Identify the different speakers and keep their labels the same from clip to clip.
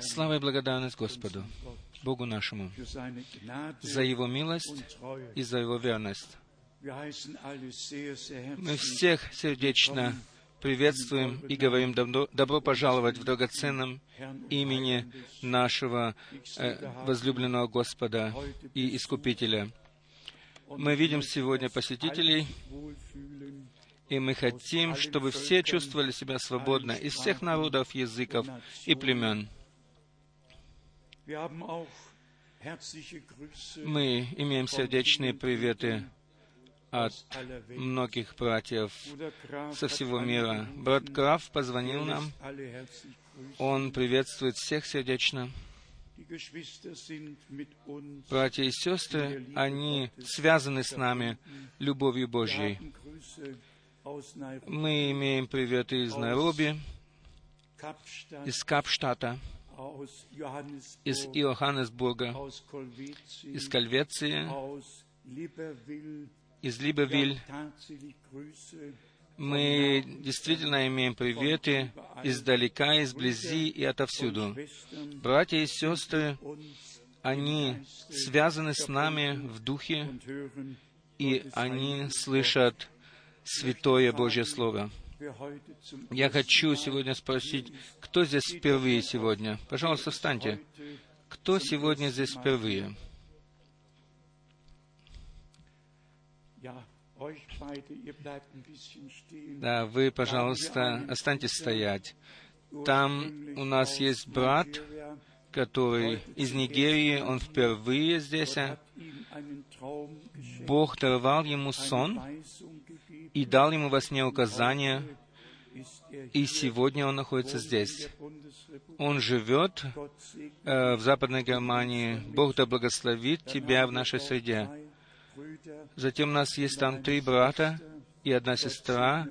Speaker 1: Слава и благодарность Господу, Богу нашему, за Его милость и за Его верность. Мы всех сердечно приветствуем и говорим добро, добро пожаловать в драгоценном имени нашего э, возлюбленного Господа и Искупителя. Мы видим сегодня посетителей, и мы хотим, чтобы все чувствовали себя свободно из всех народов, языков и племен. Мы имеем сердечные приветы от многих братьев со всего мира. Брат Краф позвонил нам. Он приветствует всех сердечно. Братья и сестры, они связаны с нами любовью Божьей. Мы имеем приветы из Найроби, из Капштата, из Иоханнесбурга, из Кальвеции, из Либовиль. Мы действительно имеем приветы издалека, изблизи и отовсюду. Братья и сестры, они связаны с нами в духе, и они слышат святое Божье Слово. Я хочу сегодня спросить, кто здесь впервые сегодня? Пожалуйста, встаньте. Кто сегодня здесь впервые? Да, вы, пожалуйста, останьтесь стоять. Там у нас есть брат, который из Нигерии, он впервые здесь. Бог даровал ему сон и дал ему во сне указания, и сегодня он находится здесь. Он живет э, в Западной Германии. Бог да благословит тебя в нашей среде. Затем у нас есть там три брата и одна сестра.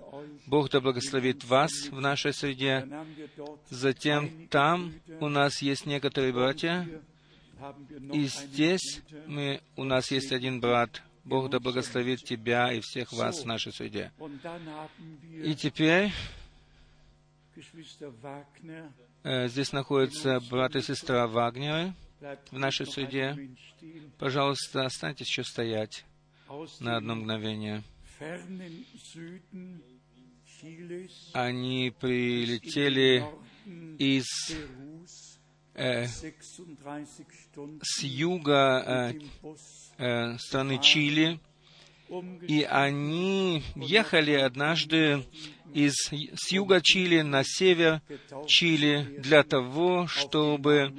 Speaker 1: Бог да благословит вас в нашей среде. Затем там у нас есть некоторые братья. И здесь мы, у нас есть один брат. Бог да благословит тебя и всех вас в нашей среде. И теперь э, здесь находятся брат и сестра Вагнеры в нашей среде. Пожалуйста, останьтесь еще стоять на одно мгновение. Они прилетели из э, с юга э, э, страны Чили, и они ехали однажды из, с юга Чили на север Чили для того, чтобы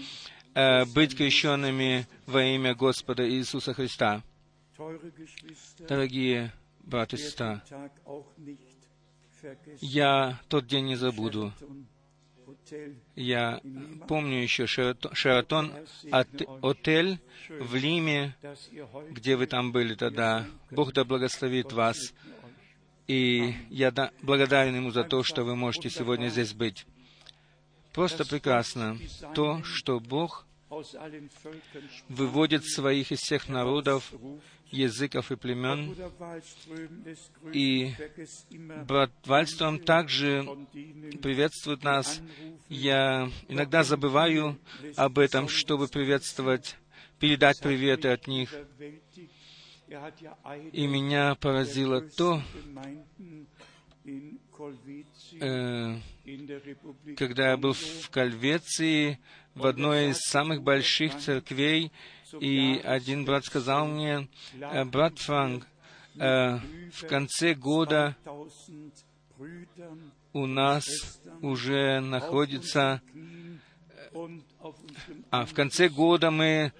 Speaker 1: э, быть крещенными во имя Господа Иисуса Христа. Дорогие братья и сестры, я тот день не забуду. Я помню еще Шератон, отель в Лиме, где вы там были тогда. Бог да благословит вас. И я да, благодарен Ему за то, что вы можете сегодня здесь быть. Просто прекрасно то, что Бог выводит своих из всех народов, языков и племен. И брат Вальстром также приветствует нас. Я иногда забываю об этом, чтобы приветствовать, передать приветы от них. И меня поразило то, э, когда я был в Кальвеции, в одной из самых больших церквей, и один брат сказал мне, «Э, брат Франк, э, в конце года у нас уже находится а в конце года мы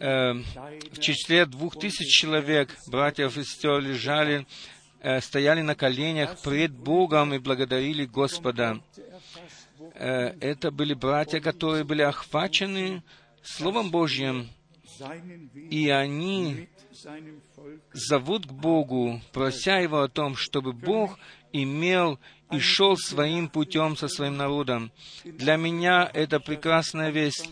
Speaker 1: э, в числе двух тысяч человек, братьев и сестер, лежали, э, стояли на коленях пред Богом и благодарили Господа. Э, это были братья, которые были охвачены Словом Божьим, и они зовут к Богу, прося Его о том, чтобы Бог имел и шел своим путем со своим народом. Для меня это прекрасная весть.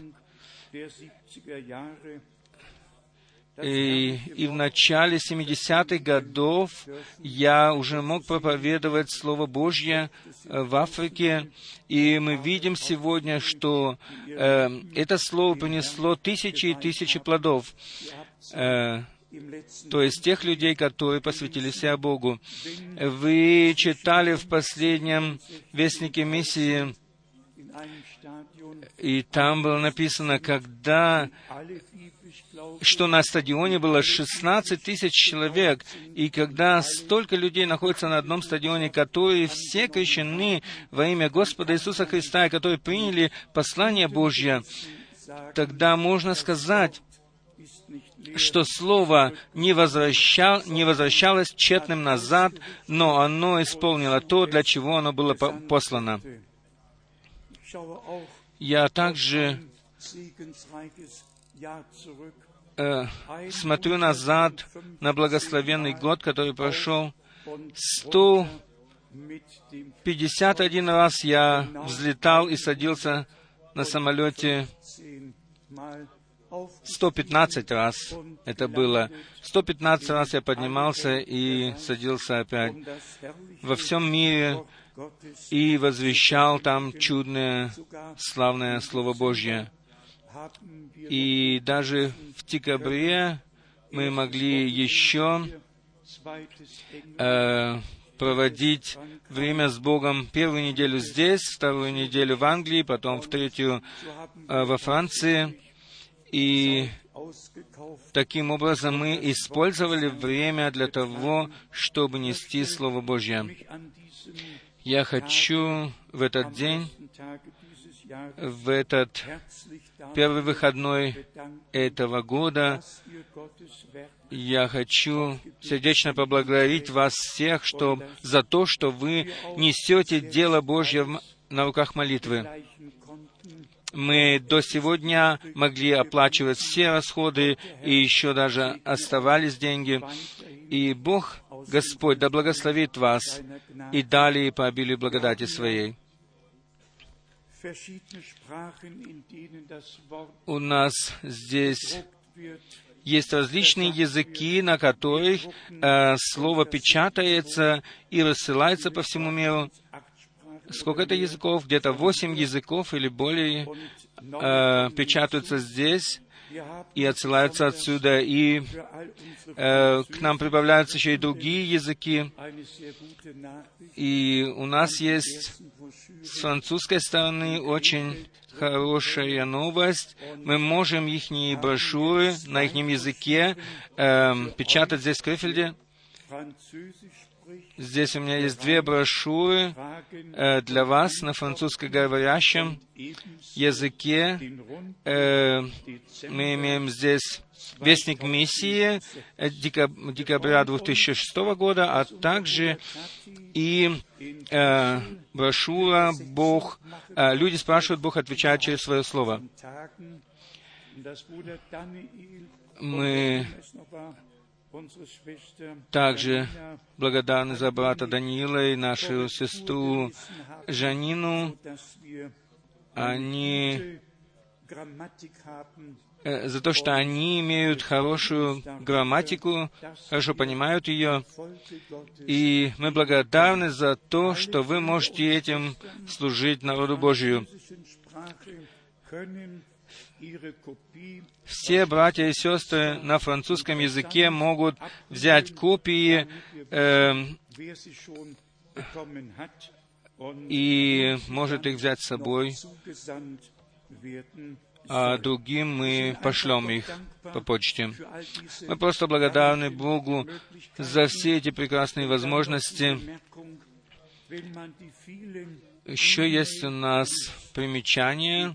Speaker 1: И, и в начале 70-х годов я уже мог проповедовать Слово Божье э, в Африке, и мы видим сегодня, что э, это Слово принесло тысячи и тысячи плодов. Э, то есть тех людей, которые посвятили себя Богу. Вы читали в последнем Вестнике миссии, и там было написано, когда что на стадионе было 16 тысяч человек, и когда столько людей находится на одном стадионе, которые все крещены во имя Господа Иисуса Христа, и которые приняли послание Божье, тогда можно сказать, что Слово не, возвращал, не возвращалось тщетным назад, но оно исполнило то, для чего оно было послано. Я также э, смотрю назад на благословенный год, который прошел. 151 раз я взлетал и садился на самолете 115 раз это было. 115 раз я поднимался и садился опять во всем мире и возвещал там чудное, славное Слово Божье. И даже в декабре мы могли еще э, проводить время с Богом первую неделю здесь, вторую неделю в Англии, потом в третью э, во Франции. И таким образом мы использовали время для того, чтобы нести Слово Божье. Я хочу в этот день, в этот первый выходной этого года, я хочу сердечно поблагодарить вас всех что, за то, что вы несете дело Божье на руках молитвы мы до сегодня могли оплачивать все расходы, и еще даже оставались деньги. И Бог, Господь, да благословит вас и далее по обилию благодати Своей. У нас здесь есть различные языки, на которых э, слово печатается и рассылается по всему миру. сколько это языков? Где-то восемь языков или более э, печатаются здесь и отсылаются отсюда, и э, к нам прибавляются еще и другие языки. И у нас есть с французской стороны очень хорошая новость. Мы можем их брошюры на их языке э, печатать здесь в Крефельде. Здесь у меня есть две брошюры э, для вас на французскоговорящем языке. Э, мы имеем здесь Вестник миссии декабря 2006 года, а также и э, брошюра «Бог». Э, люди спрашивают, Бог отвечает через свое слово. Мы также благодарны за брата Даниила и нашу сестру Жанину. Они э, за то, что они имеют хорошую грамматику, хорошо понимают ее. И мы благодарны за то, что вы можете этим служить народу Божию. Все братья и сестры на французском языке могут взять копии э, и может их взять с собой, а другим мы пошлем их по почте. Мы просто благодарны Богу за все эти прекрасные возможности. Еще есть у нас примечание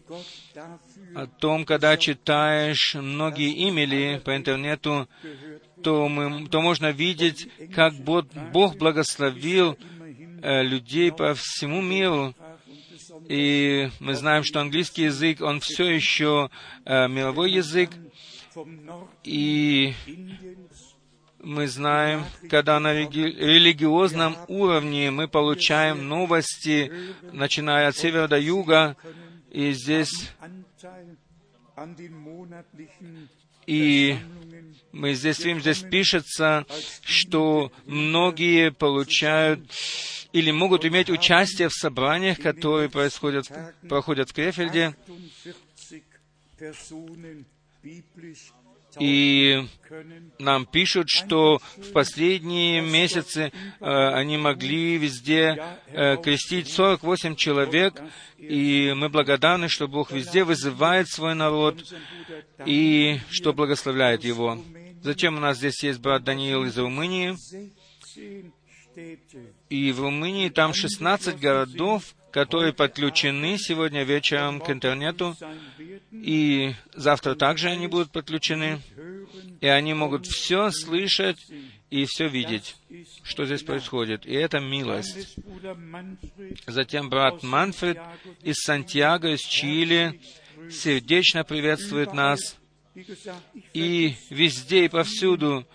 Speaker 1: о том, когда читаешь многие имели по интернету, то, мы, то можно видеть, как Бог, благословил э, людей по всему миру. И мы знаем, что английский язык, он все еще э, мировой язык. И мы знаем, когда на религиозном уровне мы получаем новости, начиная от севера до юга, и здесь И мы здесь видим, здесь пишется, что многие получают или могут иметь участие в собраниях, которые происходят, проходят в Крефельде. И нам пишут, что в последние месяцы э, они могли везде э, крестить 48 человек, и мы благодарны, что Бог везде вызывает свой народ и что благословляет его. Затем у нас здесь есть брат Даниил из Румынии. И в Румынии там 16 городов, которые подключены сегодня вечером к интернету, и завтра также они будут подключены, и они могут все слышать и все видеть, что здесь происходит. И это милость. Затем брат Манфред из Сантьяго, из Чили, сердечно приветствует нас и везде и повсюду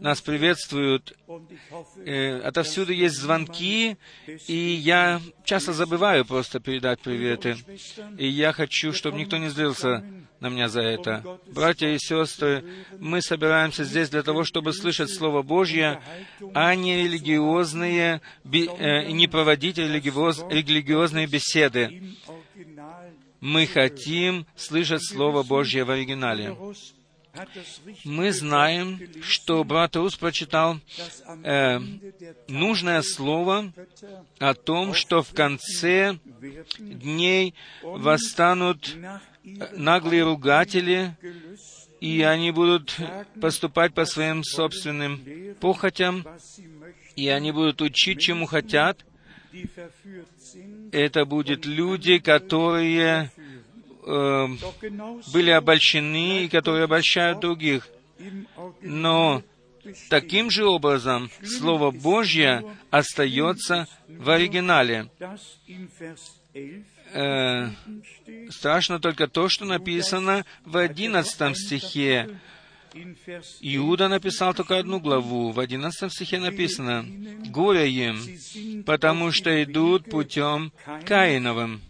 Speaker 1: нас приветствуют. Э, отовсюду есть звонки, и я часто забываю просто передать приветы. И я хочу, чтобы никто не злился на меня за это. Братья и сестры, мы собираемся здесь для того, чтобы слышать Слово Божье, а не религиозные, э, не проводить религиозные беседы мы хотим слышать Слово Божье в оригинале. Мы знаем, что брат Рус прочитал э, нужное слово о том, что в конце дней восстанут наглые ругатели, и они будут поступать по своим собственным похотям, и они будут учить, чему хотят, это будут люди, которые э, были обольщены и которые обольщают других. Но таким же образом Слово Божье остается в оригинале. Э, страшно только то, что написано в одиннадцатом стихе. Иуда написал только одну главу. В одиннадцатом стихе написано, «Горе им, потому что идут путем Каиновым,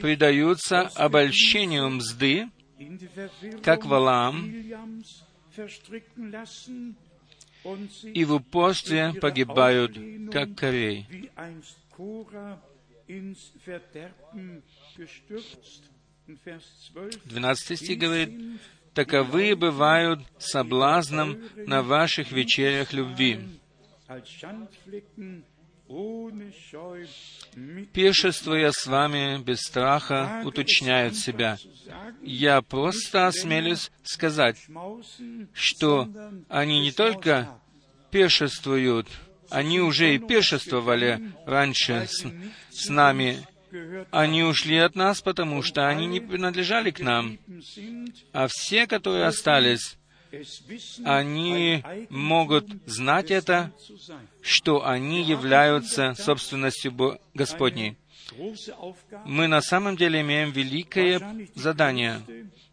Speaker 1: предаются обольщению мзды, как валам, и в упорстве погибают, как корей». 12 стих говорит, «Таковы бывают соблазном на ваших вечерях любви, пиршествуя с вами без страха, уточняют себя. Я просто осмелюсь сказать, что они не только пиршествуют, они уже и пиршествовали раньше с, с нами они ушли от нас, потому что они не принадлежали к нам. А все, которые остались, они могут знать это, что они являются собственностью Господней. Мы на самом деле имеем великое задание.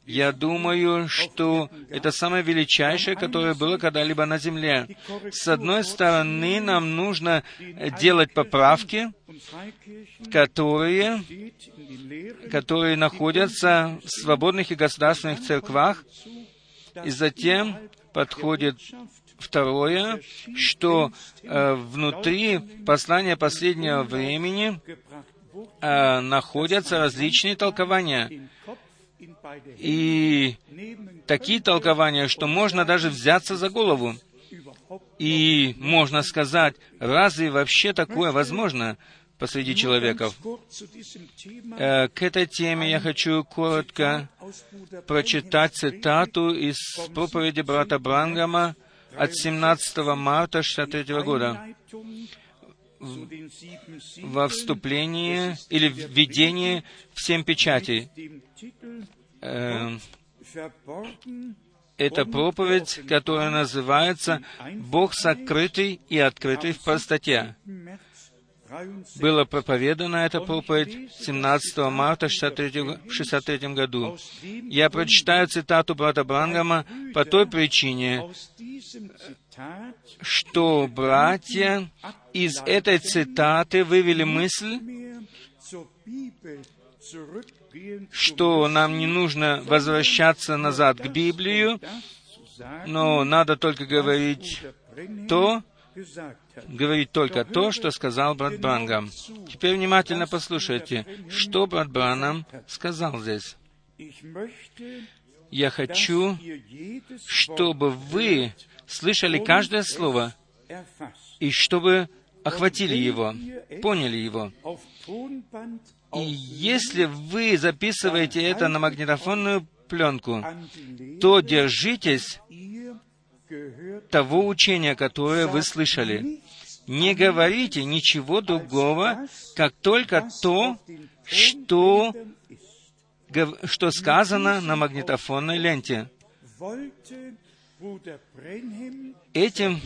Speaker 1: Я думаю, что это самое величайшее, которое было когда-либо на земле. С одной стороны, нам нужно делать поправки, которые, которые находятся в свободных и государственных церквах, и затем подходит второе, что э, внутри послания последнего времени э, находятся различные толкования. И такие толкования, что можно даже взяться за голову. И можно сказать, разве вообще такое возможно посреди человеков? Э, к этой теме я хочу коротко прочитать цитату из проповеди брата Брангама от 17 марта 1963 года во вступлении или введении в семь печатей. Э, это проповедь, которая называется «Бог сокрытый и открытый в простоте». Было проповедана эта проповедь 17 марта 1963 году. Я прочитаю цитату брата Брангама по той причине, что братья из этой цитаты вывели мысль что нам не нужно возвращаться назад к Библию, но надо только говорить то, говорить только то, что сказал брат Брангам. Теперь внимательно послушайте, что брат Бранам сказал здесь. Я хочу, чтобы вы слышали каждое слово, и чтобы охватили его, поняли его. И если вы записываете это на магнитофонную пленку, то держитесь того учения, которое вы слышали. Не говорите ничего другого, как только то, что, что сказано на магнитофонной ленте. Этим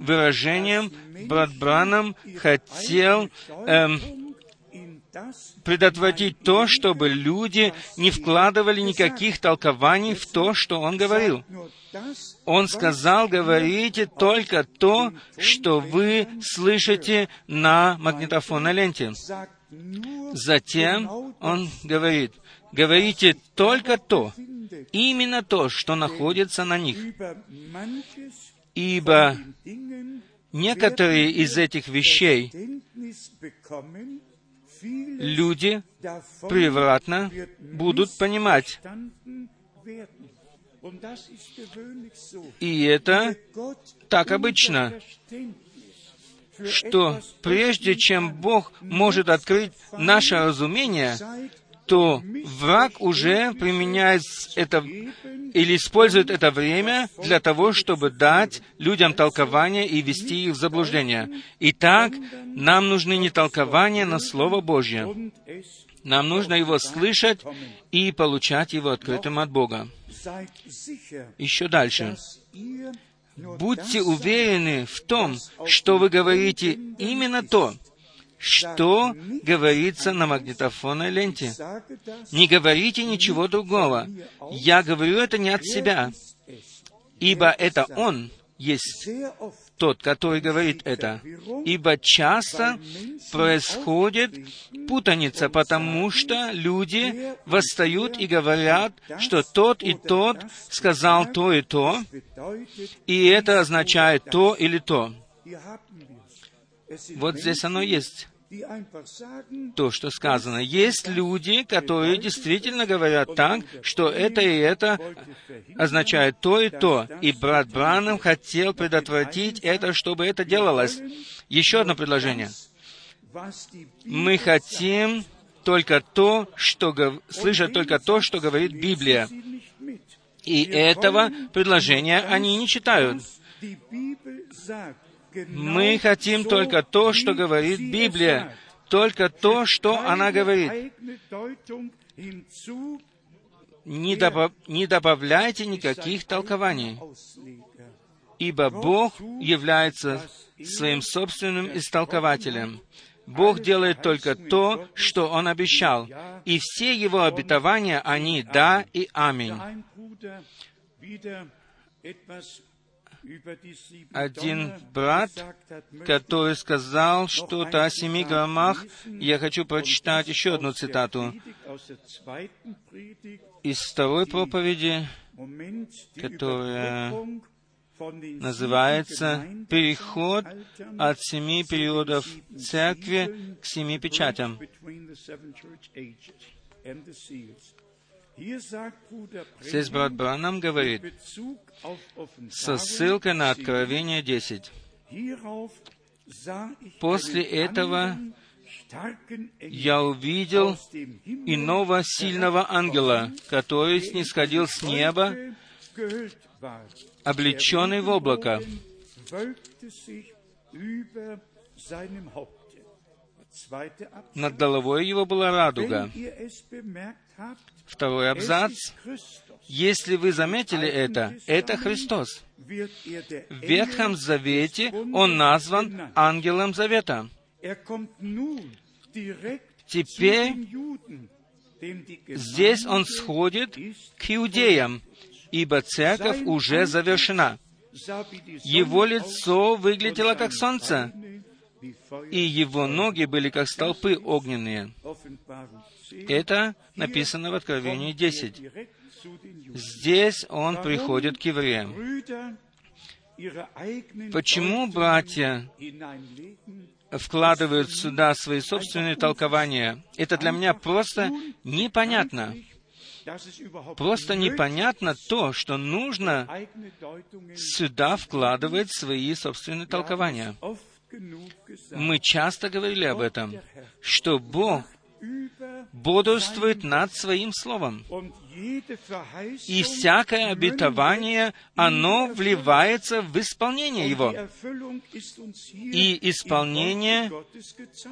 Speaker 1: выражением брат Бранам хотел эм, предотвратить то, чтобы люди не вкладывали никаких толкований в то, что он говорил. Он сказал, говорите только то, что вы слышите на магнитофонной ленте. Затем он говорит, говорите только то, именно то, что находится на них. Ибо некоторые из этих вещей люди превратно будут понимать. И это так обычно, что прежде чем Бог может открыть наше разумение, то враг уже применяет это или использует это время для того, чтобы дать людям толкование и вести их в заблуждение. Итак, нам нужны не толкования на Слово Божье. Нам нужно его слышать и получать его открытым от Бога. Еще дальше. Будьте уверены в том, что вы говорите именно то, что говорится на магнитофонной ленте. Не говорите ничего другого. Я говорю это не от себя, ибо это Он есть тот, который говорит это. Ибо часто происходит путаница, потому что люди восстают и говорят, что тот и тот сказал то и то, и это означает то или то. Вот здесь оно есть то, что сказано. Есть люди, которые действительно говорят так, что это и это означает то и то. И брат Бранам хотел предотвратить это, чтобы это делалось. Еще одно предложение. Мы хотим только то, что слышать только то, что говорит Библия. И этого предложения они не читают. Мы хотим только то, что говорит Библия, только то, что она говорит. Не, добав, не добавляйте никаких толкований, ибо Бог является своим собственным истолкователем. Бог делает только то, что Он обещал, и все Его обетования, они «да» и «аминь» один брат, который сказал что-то о семи громах. Я хочу прочитать еще одну цитату из второй проповеди, которая называется «Переход от семи периодов церкви к семи печатям». Здесь брат Бранам говорит, со ссылкой на Откровение 10. После этого я увидел иного сильного ангела, который снисходил с неба, облеченный в облако. Над головой его была радуга. Второй абзац. Если вы заметили это, это Христос. В Ветхом Завете Он назван ангелом Завета. Теперь здесь Он сходит к иудеям, ибо церковь уже завершена. Его лицо выглядело как солнце, и его ноги были как столпы огненные. Это написано в Откровении 10. Здесь он приходит к евреям. Почему братья вкладывают сюда свои собственные толкования? Это для меня просто непонятно. Просто непонятно то, что нужно сюда вкладывать свои собственные толкования. Мы часто говорили об этом, что Бог бодрствует над Своим Словом. И всякое обетование, оно вливается в исполнение его. И исполнение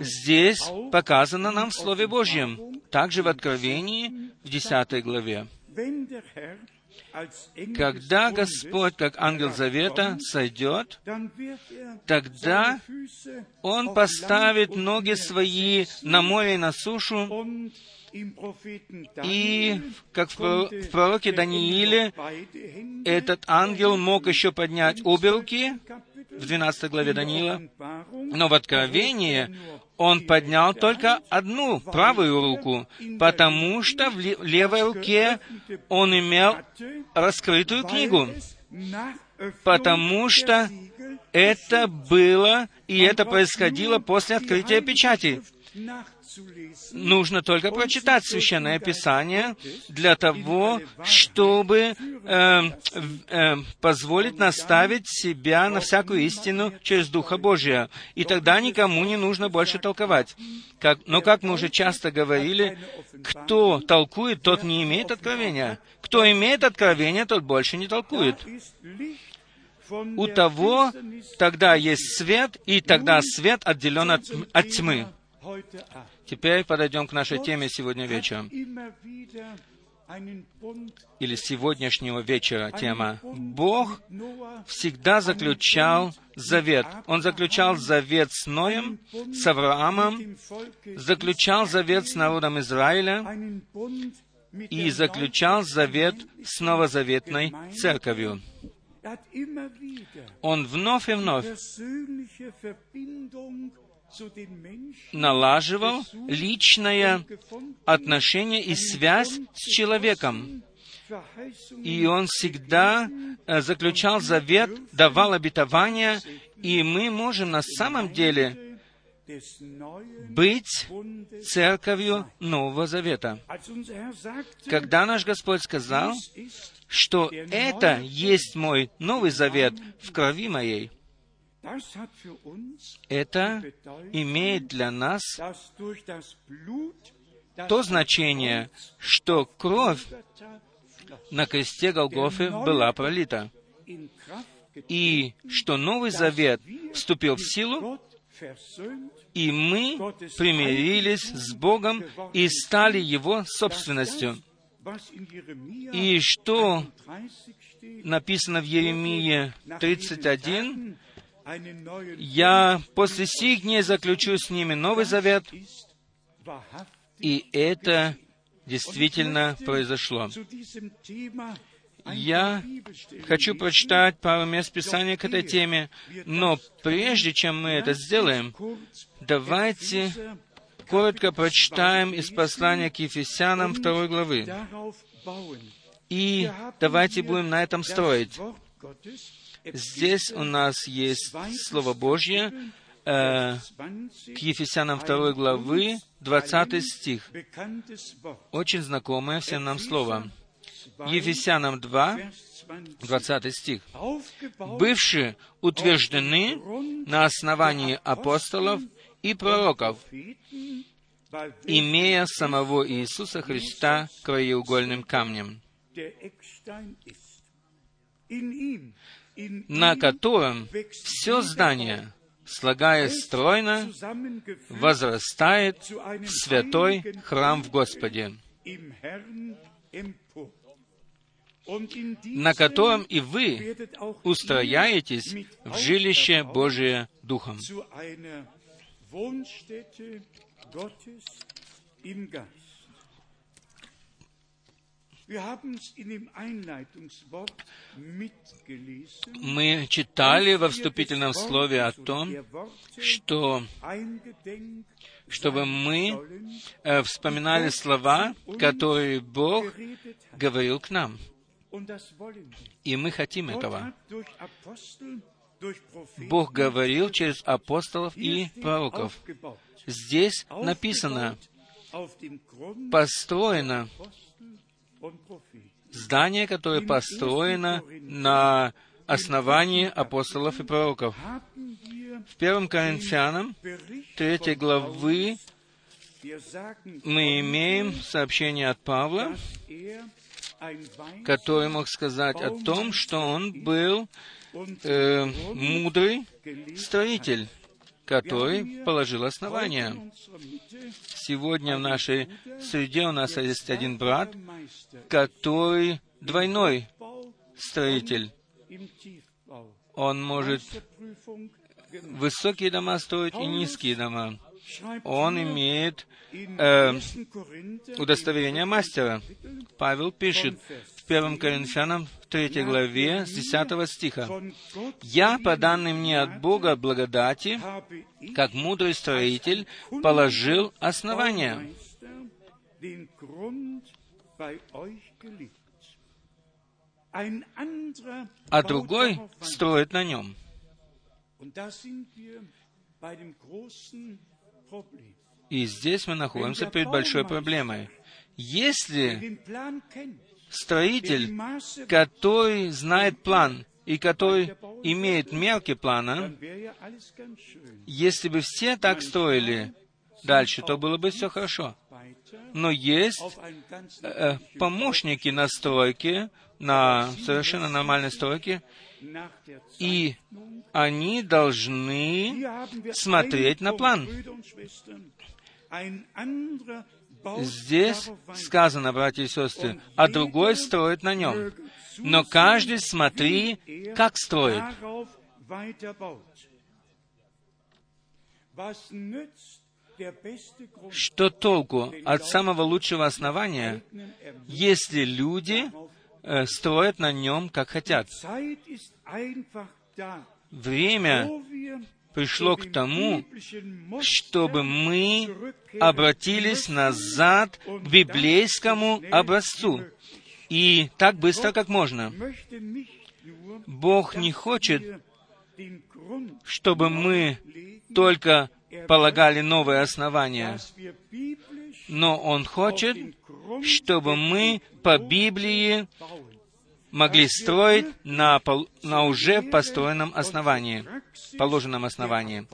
Speaker 1: здесь показано нам в Слове Божьем, также в Откровении в 10 главе. Когда Господь, как ангел завета, сойдет, тогда Он поставит ноги свои на море и на сушу, и, как в пророке Данииле, этот ангел мог еще поднять обе руки, в 12 главе Даниила, но в Откровении он поднял только одну правую руку, потому что в левой руке он имел раскрытую книгу, потому что это было, и это происходило после открытия печати. Нужно только прочитать Священное Писание для того, чтобы э, э, позволить наставить себя на всякую истину через Духа Божия. И тогда никому не нужно больше толковать. Как, но, как мы уже часто говорили, кто толкует, тот не имеет откровения. Кто имеет откровение, тот больше не толкует у того тогда есть свет, и тогда свет отделен от, от тьмы. Теперь подойдем к нашей теме сегодня вечером. Или сегодняшнего вечера тема. Бог всегда заключал завет. Он заключал завет с Ноем, с Авраамом, заключал завет с народом Израиля и заключал завет с новозаветной церковью. Он вновь и вновь налаживал личное отношение и связь с человеком. И он всегда э, заключал завет, давал обетования, и мы можем на самом деле быть церковью Нового Завета. Когда наш Господь сказал, что это есть мой Новый Завет в крови моей, это имеет для нас то значение, что кровь на кресте Голгофы была пролита, и что Новый Завет вступил в силу, и мы примирились с Богом и стали Его собственностью. И что написано в Еремии 31, я после сих дней заключу с ними новый завет, и это действительно произошло. Я хочу прочитать пару мест Писания к этой теме, но прежде чем мы это сделаем, давайте коротко прочитаем из послания к Ефесянам второй главы. И давайте будем на этом строить. Здесь у нас есть Слово Божье, э, к Ефесянам 2 главы, 20 стих. Очень знакомое всем нам слово. Ефесянам 2, 20 стих. «Бывшие утверждены на основании апостолов и пророков, имея самого Иисуса Христа краеугольным камнем, на котором все здание, слагаясь стройно, возрастает в святой храм в Господе, на котором и вы устрояетесь в жилище Божие Духом. Мы читали во вступительном слове о том, что чтобы мы э, вспоминали слова, которые Бог говорил к нам. И мы хотим этого. Бог говорил через апостолов и пророков. Здесь написано, построено здание, которое построено на основании апостолов и пророков. В первом Коринфянам, третьей главы, мы имеем сообщение от Павла, который мог сказать о том, что он был э, мудрый строитель, который положил основания. Сегодня в нашей среде у нас есть один брат, который двойной строитель. Он может высокие дома строить и низкие дома. Он имеет э, удостоверение мастера. Павел пишет 1 Коринфянам, в 3 главе, с 10 стиха. «Я, по данным мне от Бога благодати, как мудрый строитель, положил основания». А другой строит на нем. И здесь мы находимся перед большой проблемой. Если строитель, который знает план и который имеет мерки плана, если бы все так строили дальше, то было бы все хорошо. Но есть э, помощники на стройке, на совершенно нормальной стройке, и они должны смотреть на план. Здесь сказано, братья и сестры, а другой строит на нем. Но каждый смотри, как строит. Что толку от самого лучшего основания, если люди э, строят на нем, как хотят? Время пришло к тому, чтобы мы обратились назад к библейскому образцу. И так быстро, как можно. Бог не хочет, чтобы мы только полагали новые основания, но Он хочет, чтобы мы по Библии могли строить на, на уже построенном основании, положенном основании.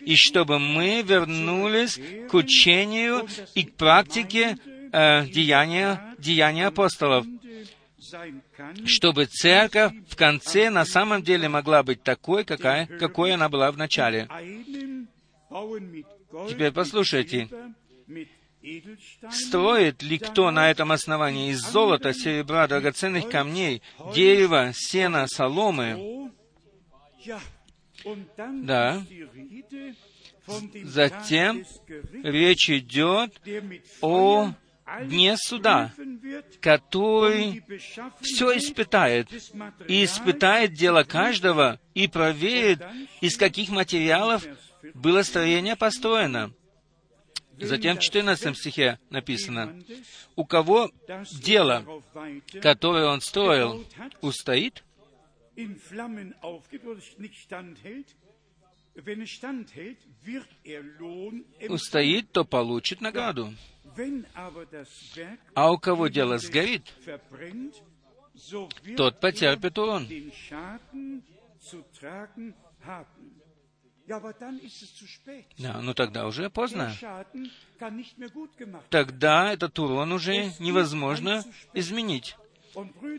Speaker 1: И чтобы мы вернулись к учению и к практике э, деяния, деяния апостолов, чтобы церковь в конце на самом деле могла быть такой, какая, какой она была в начале. Теперь послушайте, Строит ли кто на этом основании из золота, серебра, драгоценных камней, дерева, сена, соломы? Да. Затем речь идет о дне суда, который все испытает, и испытает дело каждого, и проверит, из каких материалов было строение построено. Затем в 14 стихе написано, «У кого дело, которое он строил, устоит, устоит, то получит награду. А у кого дело сгорит, тот потерпит урон. Да, но тогда уже поздно. Тогда этот урон уже невозможно изменить.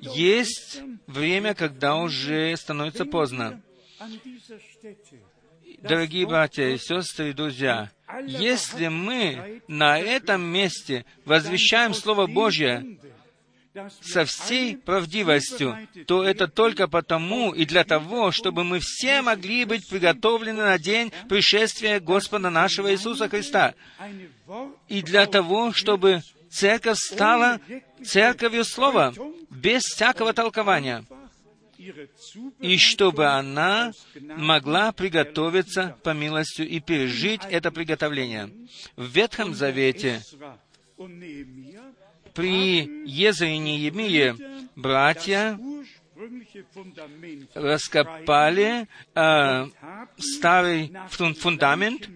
Speaker 1: Есть время, когда уже становится поздно. Дорогие братья и сестры и друзья, если мы на этом месте возвещаем Слово Божье, со всей правдивостью, то это только потому и для того, чтобы мы все могли быть приготовлены на день пришествия Господа нашего Иисуса Христа. И для того, чтобы
Speaker 2: церковь стала церковью слова, без всякого толкования, и чтобы она могла приготовиться по милостью и пережить это приготовление. В Ветхом Завете при Езре и братья раскопали э, старый фундамент,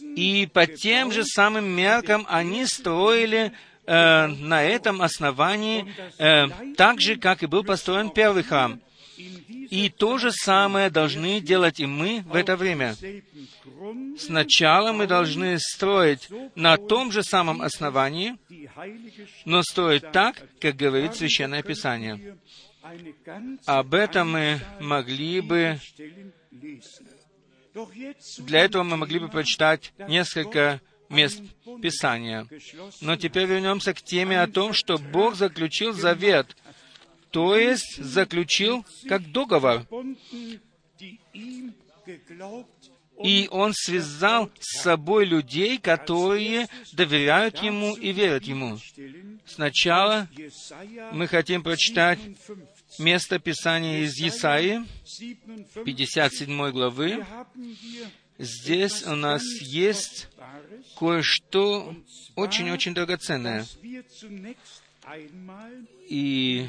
Speaker 2: и по тем же самым меркам они строили э, на этом основании э, так же, как и был построен первый храм. И то же самое должны делать и мы в это время. Сначала мы должны строить на том же самом основании, но строить так, как говорит Священное Писание. Об этом мы могли бы... Для этого мы могли бы прочитать несколько мест Писания. Но теперь вернемся к теме о том, что Бог заключил завет, то есть заключил как договор. И Он связал с собой людей, которые доверяют Ему и верят Ему. Сначала мы хотим прочитать место Писания из Исаии, 57 главы. Здесь у нас есть кое-что очень-очень драгоценное. И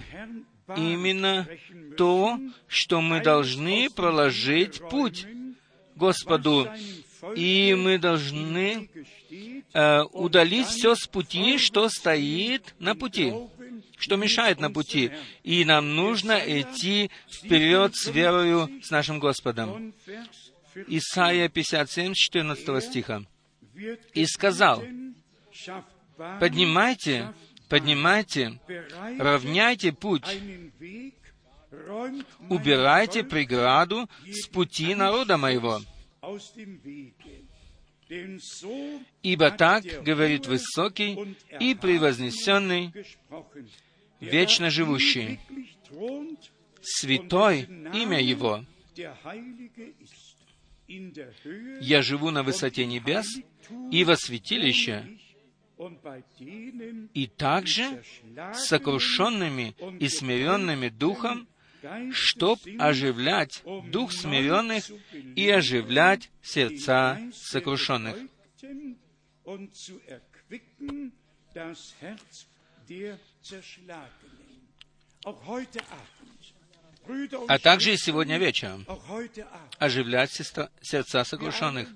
Speaker 2: именно то, что мы должны проложить путь Господу, и мы должны э, удалить все с пути, что стоит на пути что мешает на пути, и нам нужно идти вперед с верою с нашим Господом. Исайя 57, 14 стиха. «И сказал, поднимайте, поднимайте, равняйте путь, убирайте преграду с пути народа моего. Ибо так говорит высокий и превознесенный, вечно живущий, святой имя Его. Я живу на высоте небес и во святилище, и также сокрушенными и смиренными духом, чтоб оживлять дух смиренных и оживлять сердца сокрушенных а также и сегодня вечером оживлять сердца сокрушенных.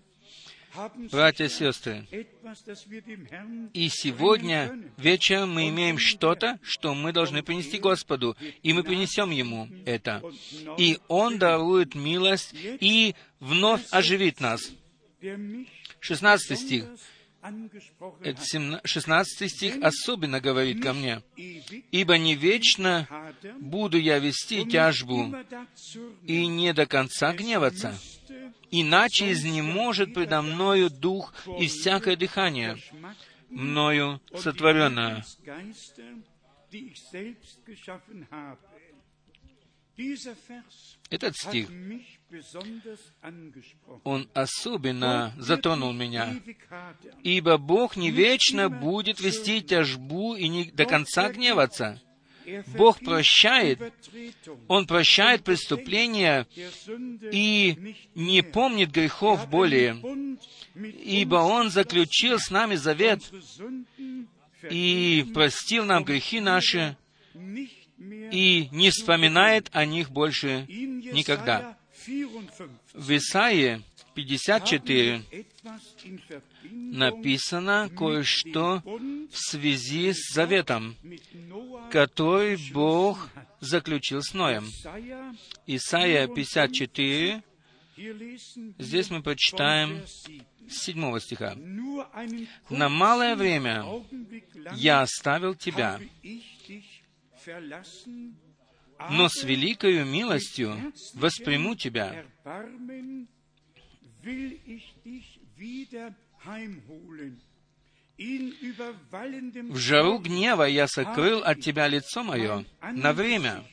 Speaker 2: Братья и сестры, и сегодня вечером мы имеем что-то, что мы должны принести Господу, и мы принесем Ему это. И Он дарует милость и вновь оживит нас. 16 стих. 16 стих особенно говорит ко мне, «Ибо не вечно буду я вести тяжбу и не до конца гневаться, иначе изнеможет предо мною дух и всякое дыхание, мною сотворенное». Этот стих, он особенно затронул меня, ибо Бог не вечно будет вести тяжбу и не до конца гневаться. Бог прощает, Он прощает преступления и не помнит грехов более, ибо Он заключил с нами завет и простил нам грехи наши, и не вспоминает о них больше никогда. В Исаии 54 написано кое-что в связи с заветом, который Бог заключил с Ноем. Исаия 54, здесь мы прочитаем с 7 стиха. «На малое время я оставил тебя, но с великою милостью восприму тебя. В жару гнева я сокрыл от тебя лицо мое на время,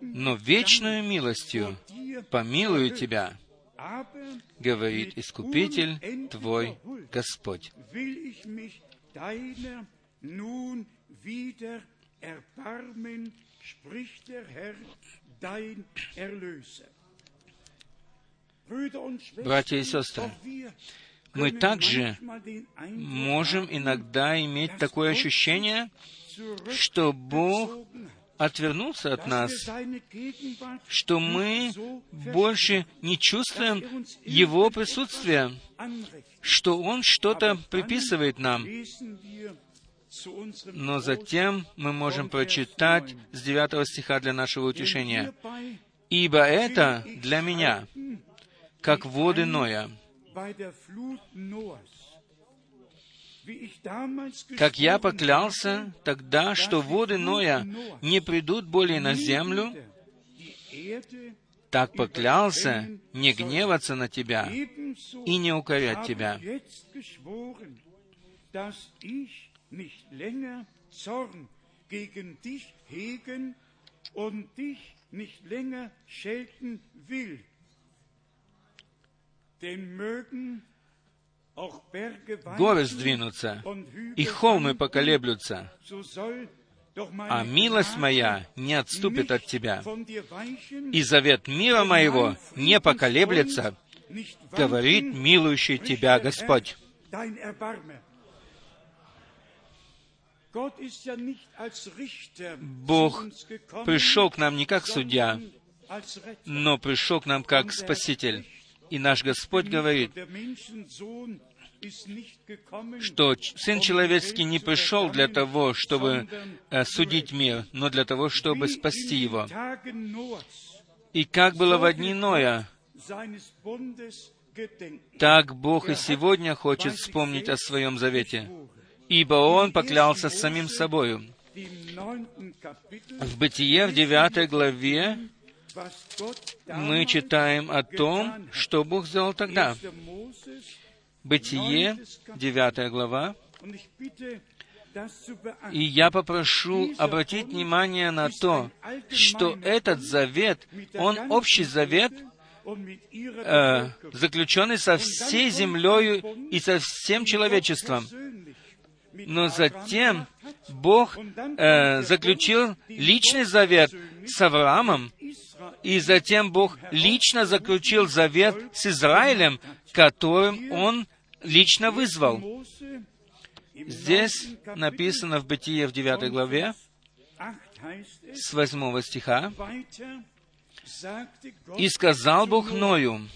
Speaker 2: но вечную милостью помилую тебя, говорит Искупитель твой Господь. deiner nun wieder Erbarmen, spricht der Herr, dein Erlöser.
Speaker 1: Братья и сестры, мы также можем иногда иметь такое ощущение, что Бог отвернулся от нас, что мы больше не чувствуем Его присутствия, что Он что-то приписывает нам. Но затем мы можем прочитать с 9 стиха для нашего утешения. «Ибо это для меня, как воды Ноя, как я поклялся тогда, что воды Ноя не придут более на землю, так поклялся не гневаться на тебя и не укорять тебя.
Speaker 2: und dich nicht länger schelten will.
Speaker 1: Горы сдвинутся, и холмы поколеблются, а милость моя не отступит от тебя, и завет мира моего не поколеблется, говорит милующий тебя
Speaker 2: der
Speaker 1: Господь. Бог пришел к нам не как судья, но пришел к нам как Спаситель. И наш Господь говорит, что Сын Человеческий не пришел для того, чтобы э, судить мир, но для того, чтобы спасти его. И как было в дни Ноя, так Бог и сегодня хочет вспомнить о Своем завете. Ибо Он поклялся самим собою. В Бытие, в девятой главе,
Speaker 2: was Gott
Speaker 1: мы читаем о том, что Бог сделал тогда.
Speaker 2: 1. Moses,
Speaker 1: Бытие, девятая глава. И я попрошу обратить внимание на то, что этот завет, он общий завет, э, заключенный со всей землею и со всем человечеством. Но затем Бог э, заключил личный завет с Авраамом, и затем Бог лично заключил завет с Израилем, которым Он лично вызвал. Здесь написано в Бытие в 9 главе,
Speaker 2: 8 heißt es,
Speaker 1: с 8 стиха, «И сказал Бог Ною,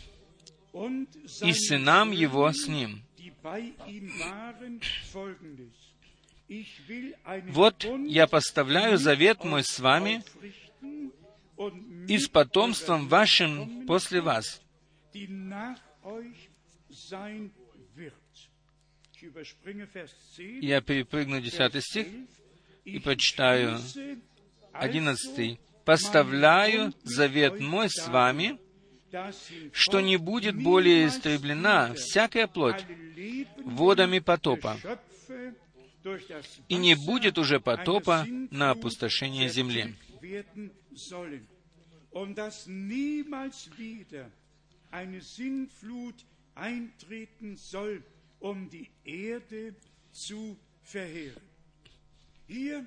Speaker 1: и сынам его с ним, Вот я поставляю завет мой с вами и с потомством вашим после вас».
Speaker 2: die nach euch sein wird. Ich überspringe Vers 10.
Speaker 1: Я перепрыгну 10 стих и прочитаю 11. «Поставляю завет мой с вами, что не будет более истреблена всякая плоть водами потопа, и не будет уже потопа на опустошение земли».
Speaker 2: Und dass niemals wieder eine Sintflut eintreten soll, um die Erde zu verheeren. Hier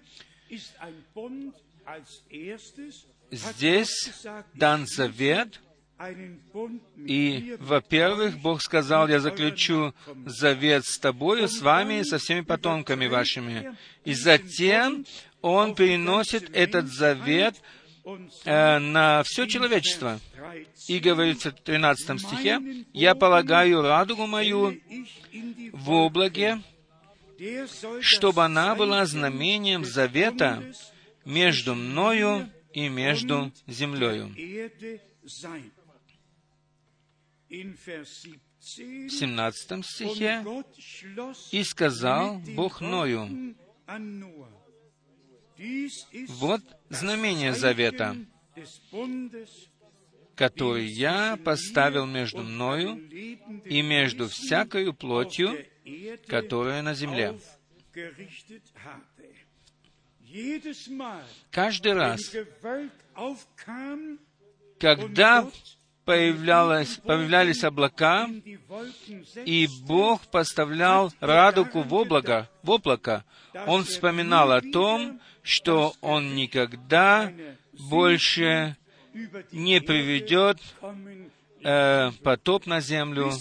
Speaker 2: ist ein Bund als erstes. hat
Speaker 1: Здесь
Speaker 2: Gott
Speaker 1: и, во-первых, Бог сказал, я заключу завет с тобою, с вами и со всеми потомками вашими. И затем Он переносит этот завет э, на все человечество. И говорится в 13 стихе, «Я полагаю радугу мою в облаге, чтобы она была знамением завета между мною и между землею». В 17 стихе. «И сказал Бог Ною, вот знамение завета, который я поставил между мною и между всякою плотью, которая на земле. Каждый раз, когда
Speaker 2: появлялись облака, и Бог поставлял радугу в облако, в облако. Он вспоминал о том, что Он никогда больше не приведет э, потоп на землю.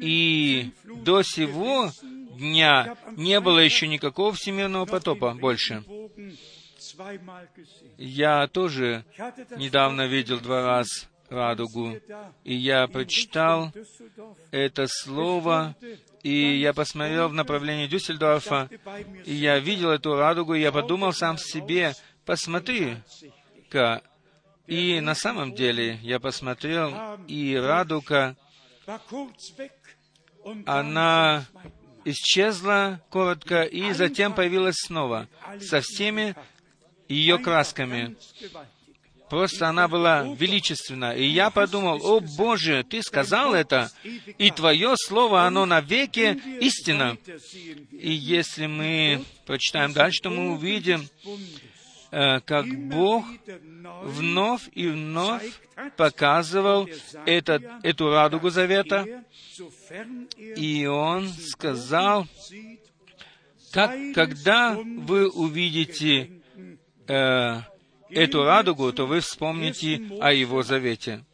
Speaker 2: И до сего дня не было еще никакого всемирного потопа больше. Я тоже недавно видел два раза радугу, и я прочитал это слово, и я посмотрел в направлении Дюссельдорфа, и я видел эту радугу, и я подумал сам себе, посмотри-ка, и на самом деле я посмотрел, и радуга, она исчезла коротко и затем появилась снова. со всеми ее красками. Просто она была величественна. И я подумал, о Боже, Ты сказал это, и Твое Слово, оно навеки истина. И если мы прочитаем дальше, то мы увидим, э, как Бог вновь и вновь показывал этот, эту радугу завета, и Он сказал, как, когда вы увидите э, эту радугу, то вы вспомните о Его завете.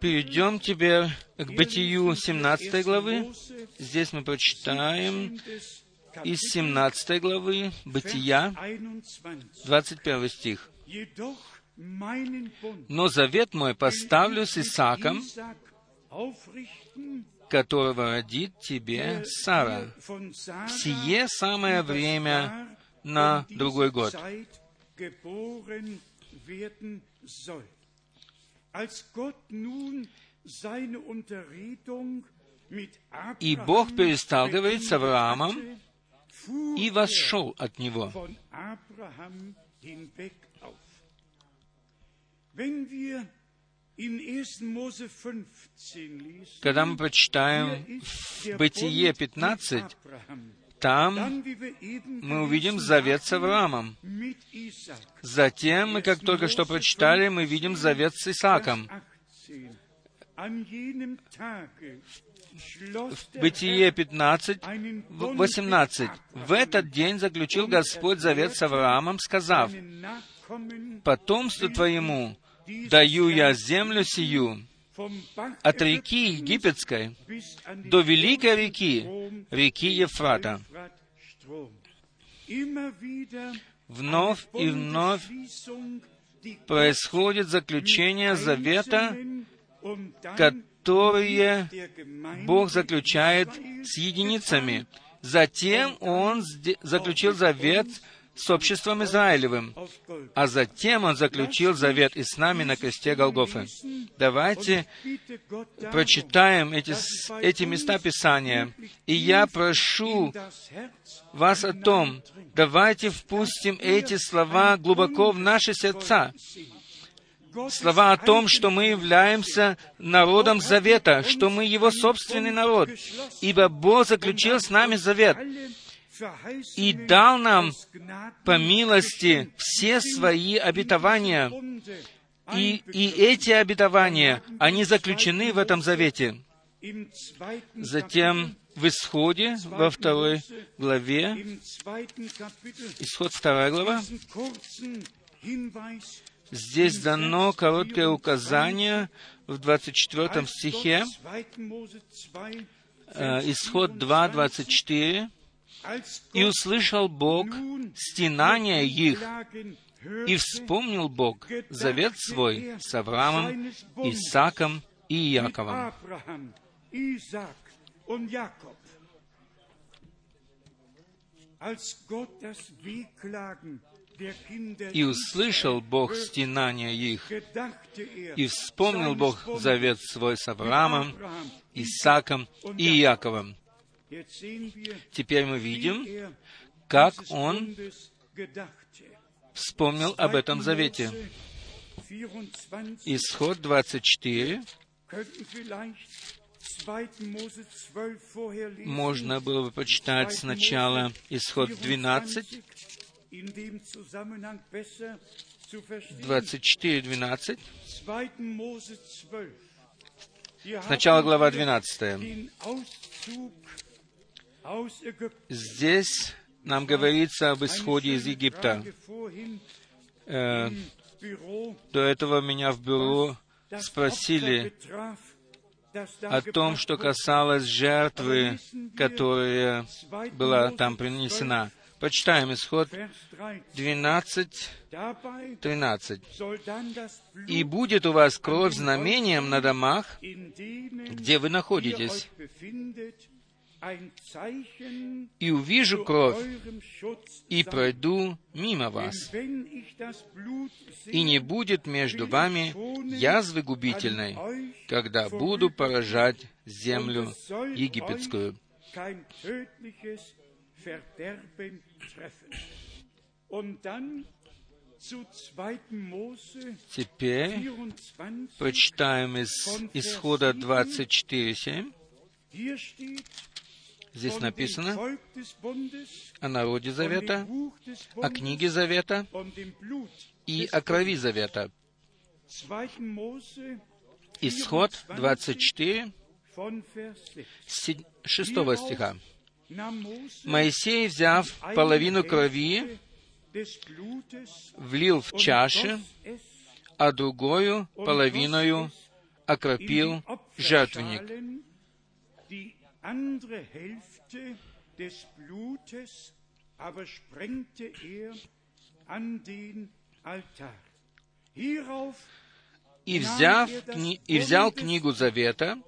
Speaker 2: Перейдем теперь к Бытию 17 главы. Здесь мы прочитаем из 17 главы Бытия, 21 стих. «Но завет мой поставлю с Исааком, которого родит тебе Сара, в сие самое время на другой год. И Бог перестал говорить с Авраамом и восшел от него. Когда мы прочитаем в Бытие 15, там мы увидим завет с Авраамом. Затем, мы, как только что прочитали, мы видим завет с Исааком. В Бытие 15, 18. «В этот день заключил Господь завет с Авраамом, сказав, «Потомству твоему даю я землю сию, от реки Египетской до великой реки, реки Ефрата. Вновь и вновь происходит заключение завета, которые Бог заключает с единицами. Затем Он заключил завет с обществом Израилевым, а затем Он заключил завет и с нами на кресте Голгофы. Давайте прочитаем эти, эти места Писания, и я прошу вас о том, давайте впустим эти слова глубоко в наши сердца, слова о том, что мы являемся народом завета, что мы его собственный народ, ибо Бог заключил с нами завет и дал нам по милости все свои обетования. И, и эти обетования, они заключены в этом завете. Затем в Исходе, во второй главе, Исход вторая глава, здесь дано короткое указание в 24 стихе, э, Исход 2, 24, и услышал Бог стенания их, и вспомнил Бог завет свой с Авраамом, Исааком и Яковом. И услышал Бог стенания их, и вспомнил Бог завет свой с Авраамом, Исааком и Яковом. Теперь мы видим, как он вспомнил об этом завете. Исход 24. Можно было бы почитать сначала Исход 12, zu verstehen.
Speaker 1: 24.12.
Speaker 2: 2. Mose 12. Hier
Speaker 1: Сначала глава
Speaker 2: wir
Speaker 1: 12. Здесь нам говорится об исходе из Египта. Э, До этого меня в бюро спросили о том, что касалось жертвы, которая была там принесена. Почитаем исход
Speaker 2: Vers 13.
Speaker 1: 12,
Speaker 2: Dabei
Speaker 1: 13.
Speaker 2: soll dann das
Speaker 1: «И будет у вас кровь знамением на домах, где вы находитесь, и увижу кровь, и пройду мимо вас, и не будет между вами язвы губительной, когда буду поражать землю египетскую».
Speaker 2: kein tödliches Verderben treffen. Und dann zu 2. Mose
Speaker 1: Теперь
Speaker 2: 24,
Speaker 1: прочитаем из исхода 24.7. Здесь написано о народе Завета, о книге Завета и о крови. Завета.
Speaker 2: 2. Mose
Speaker 1: Исход 24,
Speaker 2: von Vers 6.
Speaker 1: се- 6 стиха. Моисей, взяв половину крови, влил в чаши, а другую половиною окропил жертвенник. И, взяв, кни- и взял книгу Завета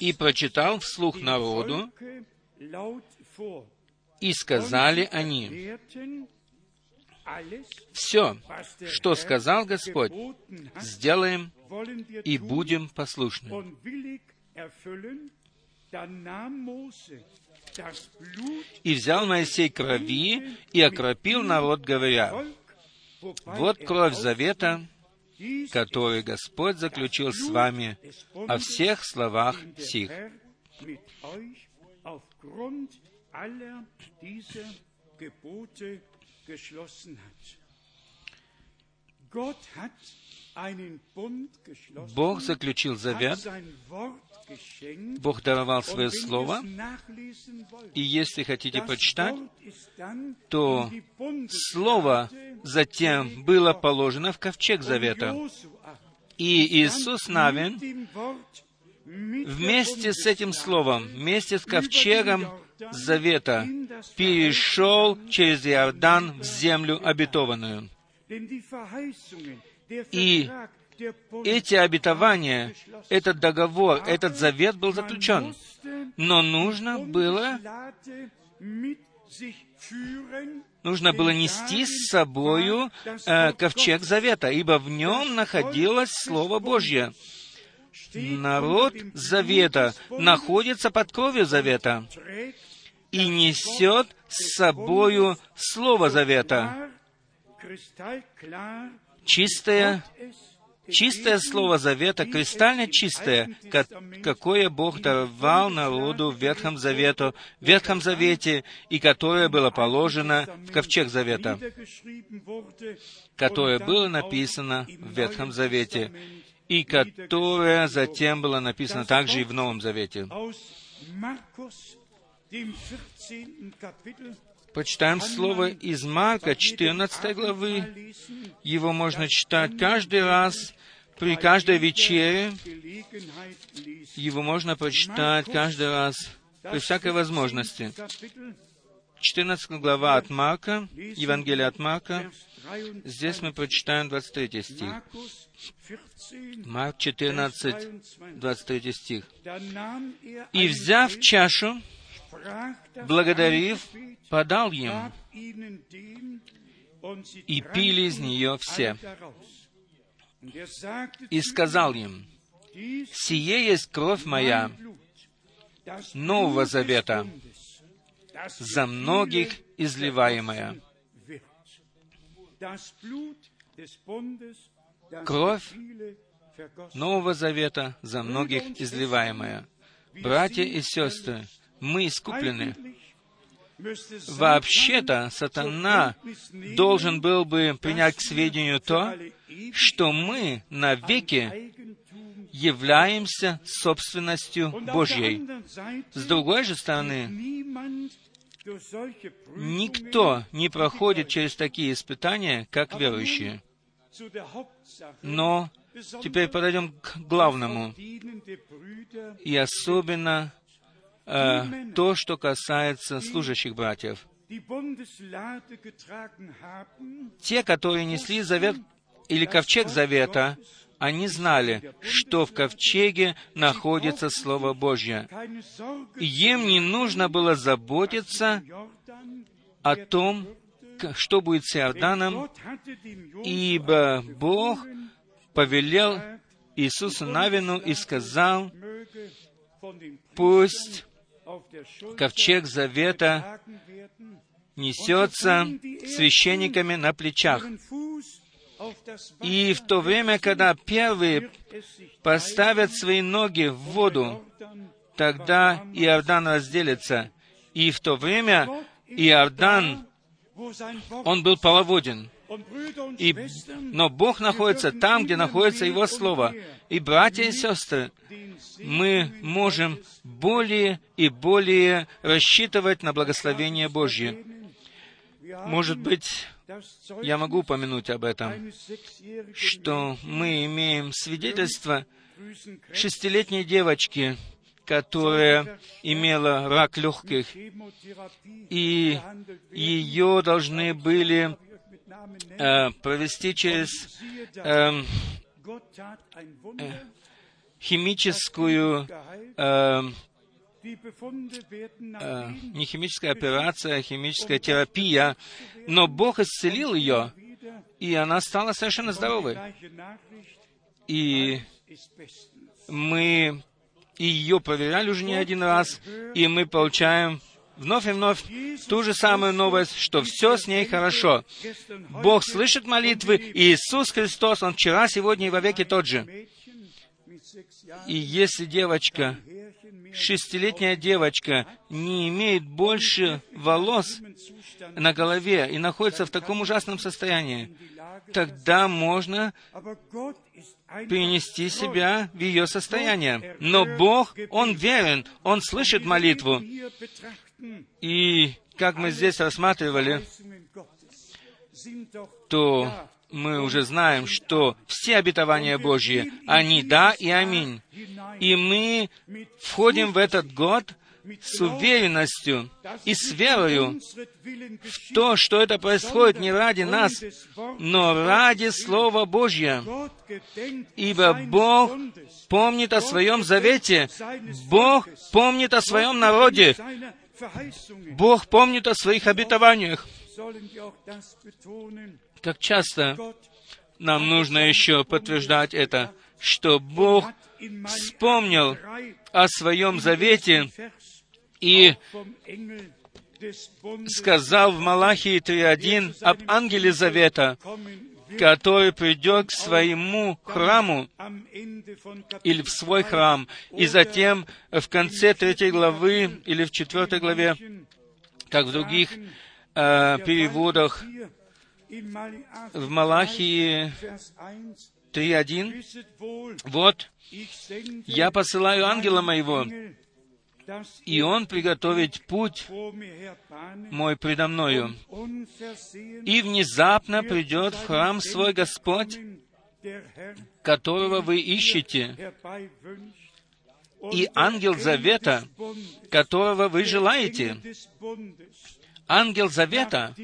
Speaker 1: и прочитал вслух народу, и сказали они, «Все, что сказал Господь, сделаем и будем послушны». И взял Моисей крови и окропил народ, говоря, «Вот
Speaker 2: er
Speaker 1: кровь завета, который Господь заключил с вами о всех словах сих».
Speaker 2: Geschlossen hat. Gott hat einen Bund geschlossen,
Speaker 1: Бог заключил завет, Бог даровал свое слово, и если хотите почитать, то Слово затем было положено в ковчег
Speaker 2: und
Speaker 1: Завета. И Иисус Навин вместе с этим словом, вместе с ковчегом Завета, перешел через Иордан в землю обетованную. И Эти обетования, этот договор, этот завет был заключен. Но нужно было,
Speaker 2: sich führen,
Speaker 1: нужно было нести с собою э, ковчег завета, ибо в нем находилось Слово Божье. Народ завета находится под кровью завета и несет с собою Слово завета. Чистое, чистое Слово завета, кристально чистое, ка- какое Бог давал народу в Ветхом, Завету, в Ветхом Завете, и которое было положено в ковчег завета, которое было написано в Ветхом Завете, и которое затем было написано также и в Новом Завете.
Speaker 2: Aus Markus, dem 14. Kapitel,
Speaker 1: Почитаем слово из Марка, 14 главы. Его можно читать каждый раз, при каждой вечере. Его можно прочитать каждый раз, при всякой возможности. 14 глава от Марка, Евангелие от Марка. Здесь мы прочитаем 23 стих.
Speaker 2: Markus 14,
Speaker 1: Марк 14, 23 стих. «И, взяв чашу, благодарив, подал им, и пили из нее все.
Speaker 2: er
Speaker 1: И сказал им, «Сие есть кровь моя Нового Завета, за многих изливаемая». Кровь Нового Завета, за многих изливаемая. Братья и сестры, мы искуплены. Вообще-то сатана должен был бы принять к сведению то, что мы навеки являемся собственностью Божьей. С другой же стороны, никто не проходит через такие испытания, как верующие. Но теперь подойдем к главному, и особенно э, то, что касается служащих братьев. Те, которые несли завет или ковчег завета, они знали, что в ковчеге находится Слово Божье. Им не нужно было заботиться о том, что будет с Иорданом, ибо Бог повелел Иисусу Навину и сказал, пусть ковчег завета несется священниками на плечах. И в то время, когда первые поставят свои ноги в воду, тогда Иордан разделится. И в то время Иордан, он был половоден. И, но Бог находится там, где находится Его Слово. И, братья и сестры, мы можем более и более рассчитывать на благословение Божье. Может быть, я могу упомянуть об этом, что мы имеем свидетельство шестилетней девочки, которая имела рак легких, и ее должны были э, провести через э, э, химическую э, э, не химическая операция, а химическая терапия, но Бог исцелил ее, и она стала совершенно здоровой. И мы ее проверяли уже не один раз, и мы получаем вновь и вновь ту же самую новость, что все с ней хорошо. Бог слышит молитвы, и Иисус Христос, Он вчера, сегодня и вовеки тот же. И если девочка, шестилетняя девочка, не имеет больше волос на голове и находится в таком ужасном состоянии, тогда можно перенести себя в ее состояние. Но Бог, Он верен, Он слышит молитву. И как мы здесь рассматривали, то мы уже знаем, что все обетования Божьи, они да и аминь. И мы входим в этот год с уверенностью и с верою в то, что это происходит не ради нас, но ради Слова Божьего. Ибо Бог помнит о своем завете, Бог помнит о своем народе, Бог помнит о своих обетованиях. Как часто нам нужно еще подтверждать это, что Бог вспомнил о своем завете и сказал в Малахии 3.1 об ангеле завета, который придет к своему храму или в свой храм, и затем в конце третьей главы или в четвертой главе, как в других э, переводах, в Малахии 3.1, «Вот, я посылаю ангела моего, и он приготовит путь мой предо мною. И внезапно придет в храм свой Господь, которого вы ищете, и ангел завета, которого вы желаете. Ангел завета,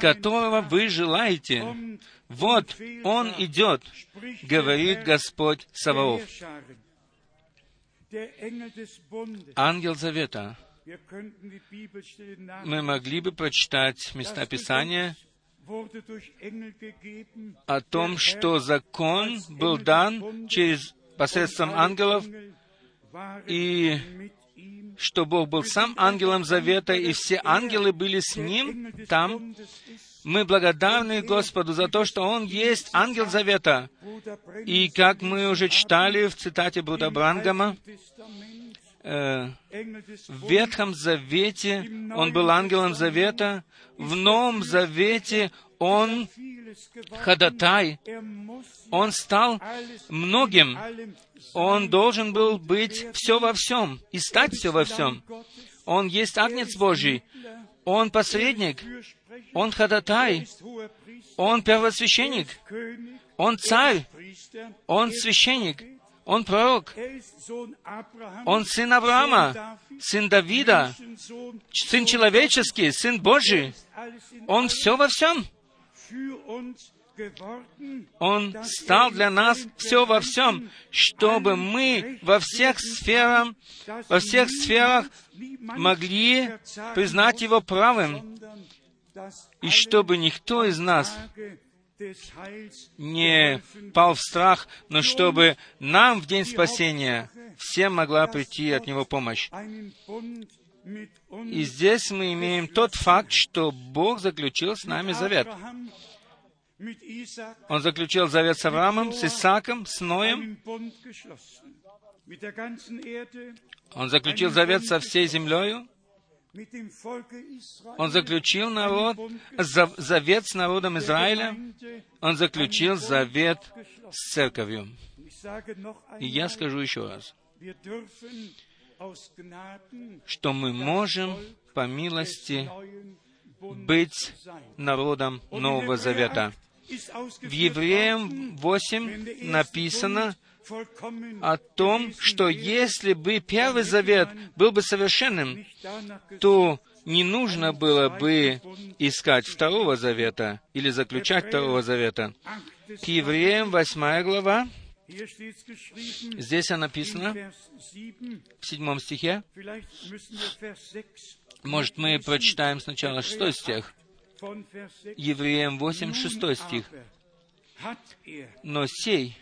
Speaker 1: которого вы желаете. Вот он идет, говорит Господь Саваоф ангел завета. Мы могли бы прочитать места Писания о том, что закон был дан через посредством ангелов, и что Бог был сам ангелом завета, и все ангелы были с ним там. Мы благодарны Господу за то, что Он есть ангел завета. И как мы уже читали в цитате Бруда Брангама,
Speaker 2: э, в Ветхом Завете он был ангелом Завета, в Новом Завете он ходатай, он стал многим, он должен был быть все во всем и стать все во всем. Он есть Агнец Божий, он посредник, он ходатай, он первосвященник, он царь, он священник, он пророк, он сын Авраама, сын Давида, сын человеческий, сын Божий. Он все во всем. Он стал для нас все во всем, чтобы мы во всех сферах, во всех сферах могли признать Его правым, и чтобы никто из нас не пал в страх, но чтобы нам в день спасения всем могла прийти от Него помощь. И здесь мы имеем тот факт, что Бог заключил с нами завет. Он заключил завет с Авраамом, с Исааком, с Ноем. Он заключил завет со всей землею. Он заключил народ, завет с народом Израиля. Он заключил завет с церковью. И я скажу еще раз, что мы можем по милости быть народом Нового Завета. В Евреям 8 написано о том, что если бы Первый Завет был бы совершенным, то не нужно было бы искать Второго Завета или заключать Второго Завета. К Евреям 8 глава, здесь написано, в седьмом стихе, может, мы прочитаем сначала шестой стих. Евреям 8, 6 стих. «Но сей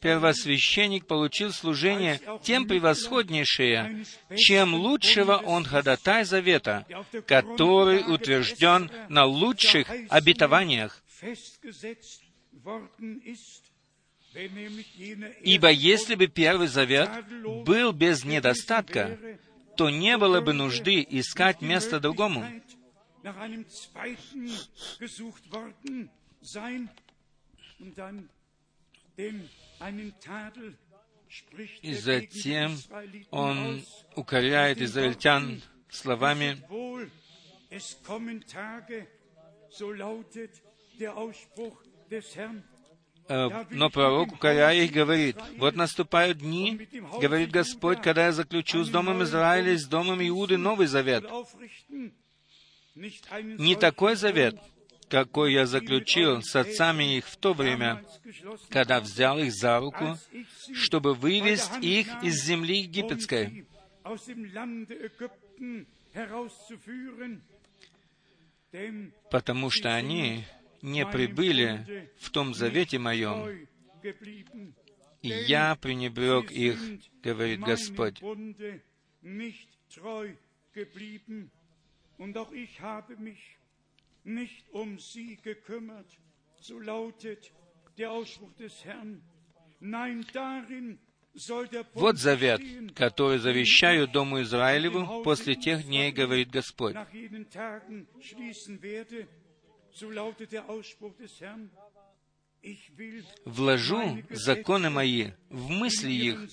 Speaker 2: первосвященник получил служение тем превосходнейшее, чем лучшего он ходатай завета, который утвержден на лучших обетованиях. Ибо если бы Первый Завет был без недостатка, то не было бы нужды искать место другому. И затем он укоряет израильтян словами Э, но пророк, укоряя их, говорит, «Вот наступают дни, — говорит Господь, — когда я заключу с Домом Израиля и с Домом Иуды новый завет. Не такой завет, какой я заключил с отцами их в то время, когда взял их за руку, чтобы вывести их из земли египетской, потому что они не прибыли в том завете моем, и я пренебрег их, говорит Господь. Um вот завет, который завещаю Дому Израилеву после тех дней, говорит Господь вложу законы мои в мысли их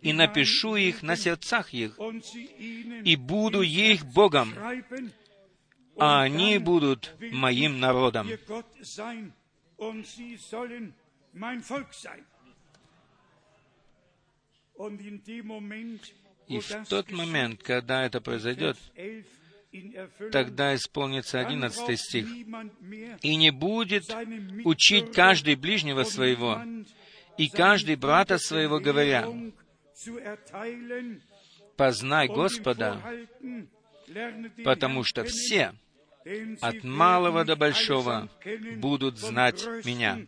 Speaker 2: и напишу их на сердцах их, и буду их Богом, а они будут моим народом. И в тот момент, когда это произойдет, тогда исполнится одиннадцатый стих. «И не будет учить каждый ближнего своего, и каждый брата своего, говоря, «Познай Господа, потому что все, от малого до большого, будут знать Меня».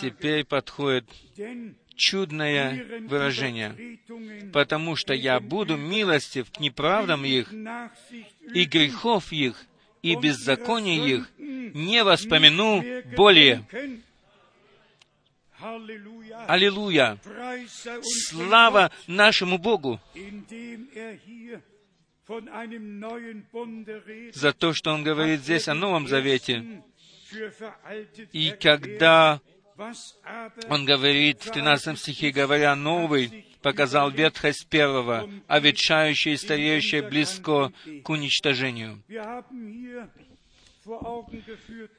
Speaker 2: Теперь подходит чудное выражение, потому что я буду милостив к неправдам их и грехов их
Speaker 1: и беззакония их не воспомяну более. Аллилуйя! Слава нашему Богу! За то, что Он говорит здесь о Новом Завете. И когда Он говорит в 13 стихе, говоря «Новый», показал ветхость первого, а ветшающее и стареющее близко к уничтожению.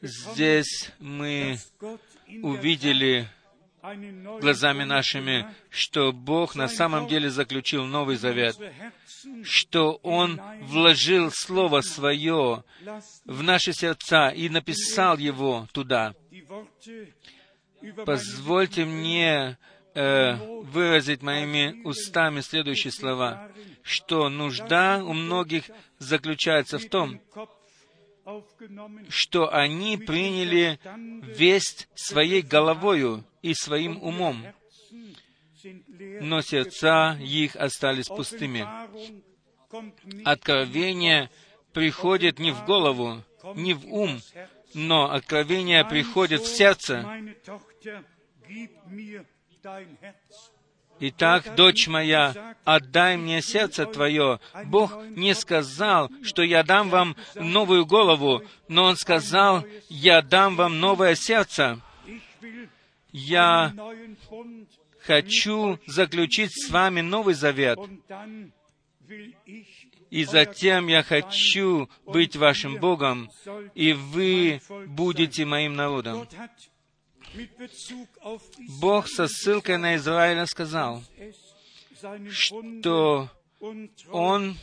Speaker 1: Здесь мы увидели глазами нашими, что Бог на самом деле заключил Новый Завет, что Он вложил Слово Свое в наши сердца и написал его туда. Позвольте мне э, выразить моими устами следующие слова, что нужда у многих заключается в том, что они приняли весть своей головою и своим умом, но сердца их остались пустыми. Откровение приходит не в голову, не в ум, но откровение приходит в сердце. Итак, дочь моя, отдай мне сердце твое. Бог не сказал, что я дам вам новую голову, но Он сказал, я дам вам новое сердце. Я хочу заключить с вами Новый Завет. И затем я хочу быть вашим Богом, и вы будете моим народом. Бог со ссылкой на Израиля сказал, что он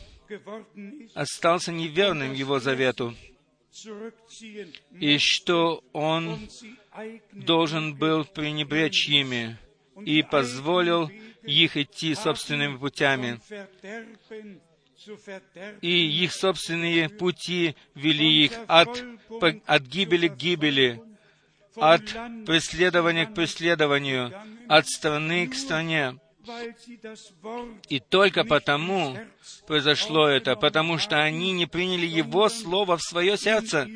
Speaker 1: остался неверным Его завету, и что он должен был пренебречь ими и позволил их идти собственными путями. И их собственные пути вели их от, от гибели к гибели, от преследования к преследованию, от страны к стране. И только потому произошло это, потому что они не приняли Его Слово в свое сердце,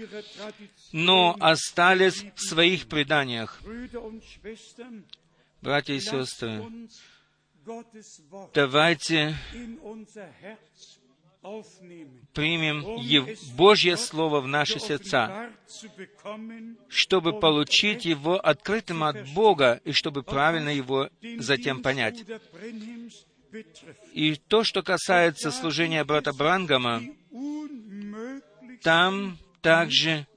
Speaker 1: но остались в своих преданиях. Братья и сестры, давайте примем Божье Слово в наши сердца, чтобы получить его открытым от Бога и чтобы правильно его затем понять. И то, что касается служения брата Брангама, там также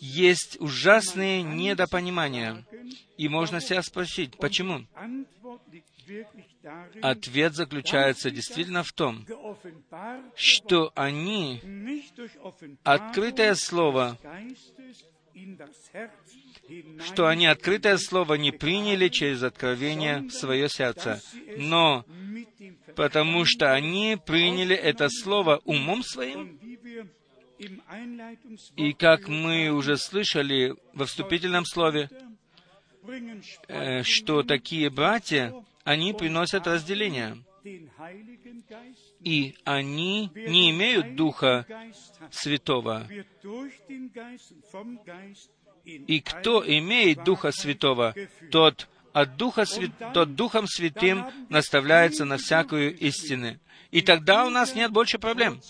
Speaker 1: есть ужасные недопонимания. И можно себя спросить, почему? Ответ заключается действительно в том, что они открытое слово, что они открытое слово не приняли через откровение в свое сердце, но потому что они приняли это слово умом своим, и как мы уже слышали во вступительном слове, э, что такие братья, они приносят разделение. И они не имеют Духа Святого. И кто имеет Духа Святого, тот от Духа Свят... тот Духом Святым наставляется на всякую истину. И тогда у нас нет больше проблем.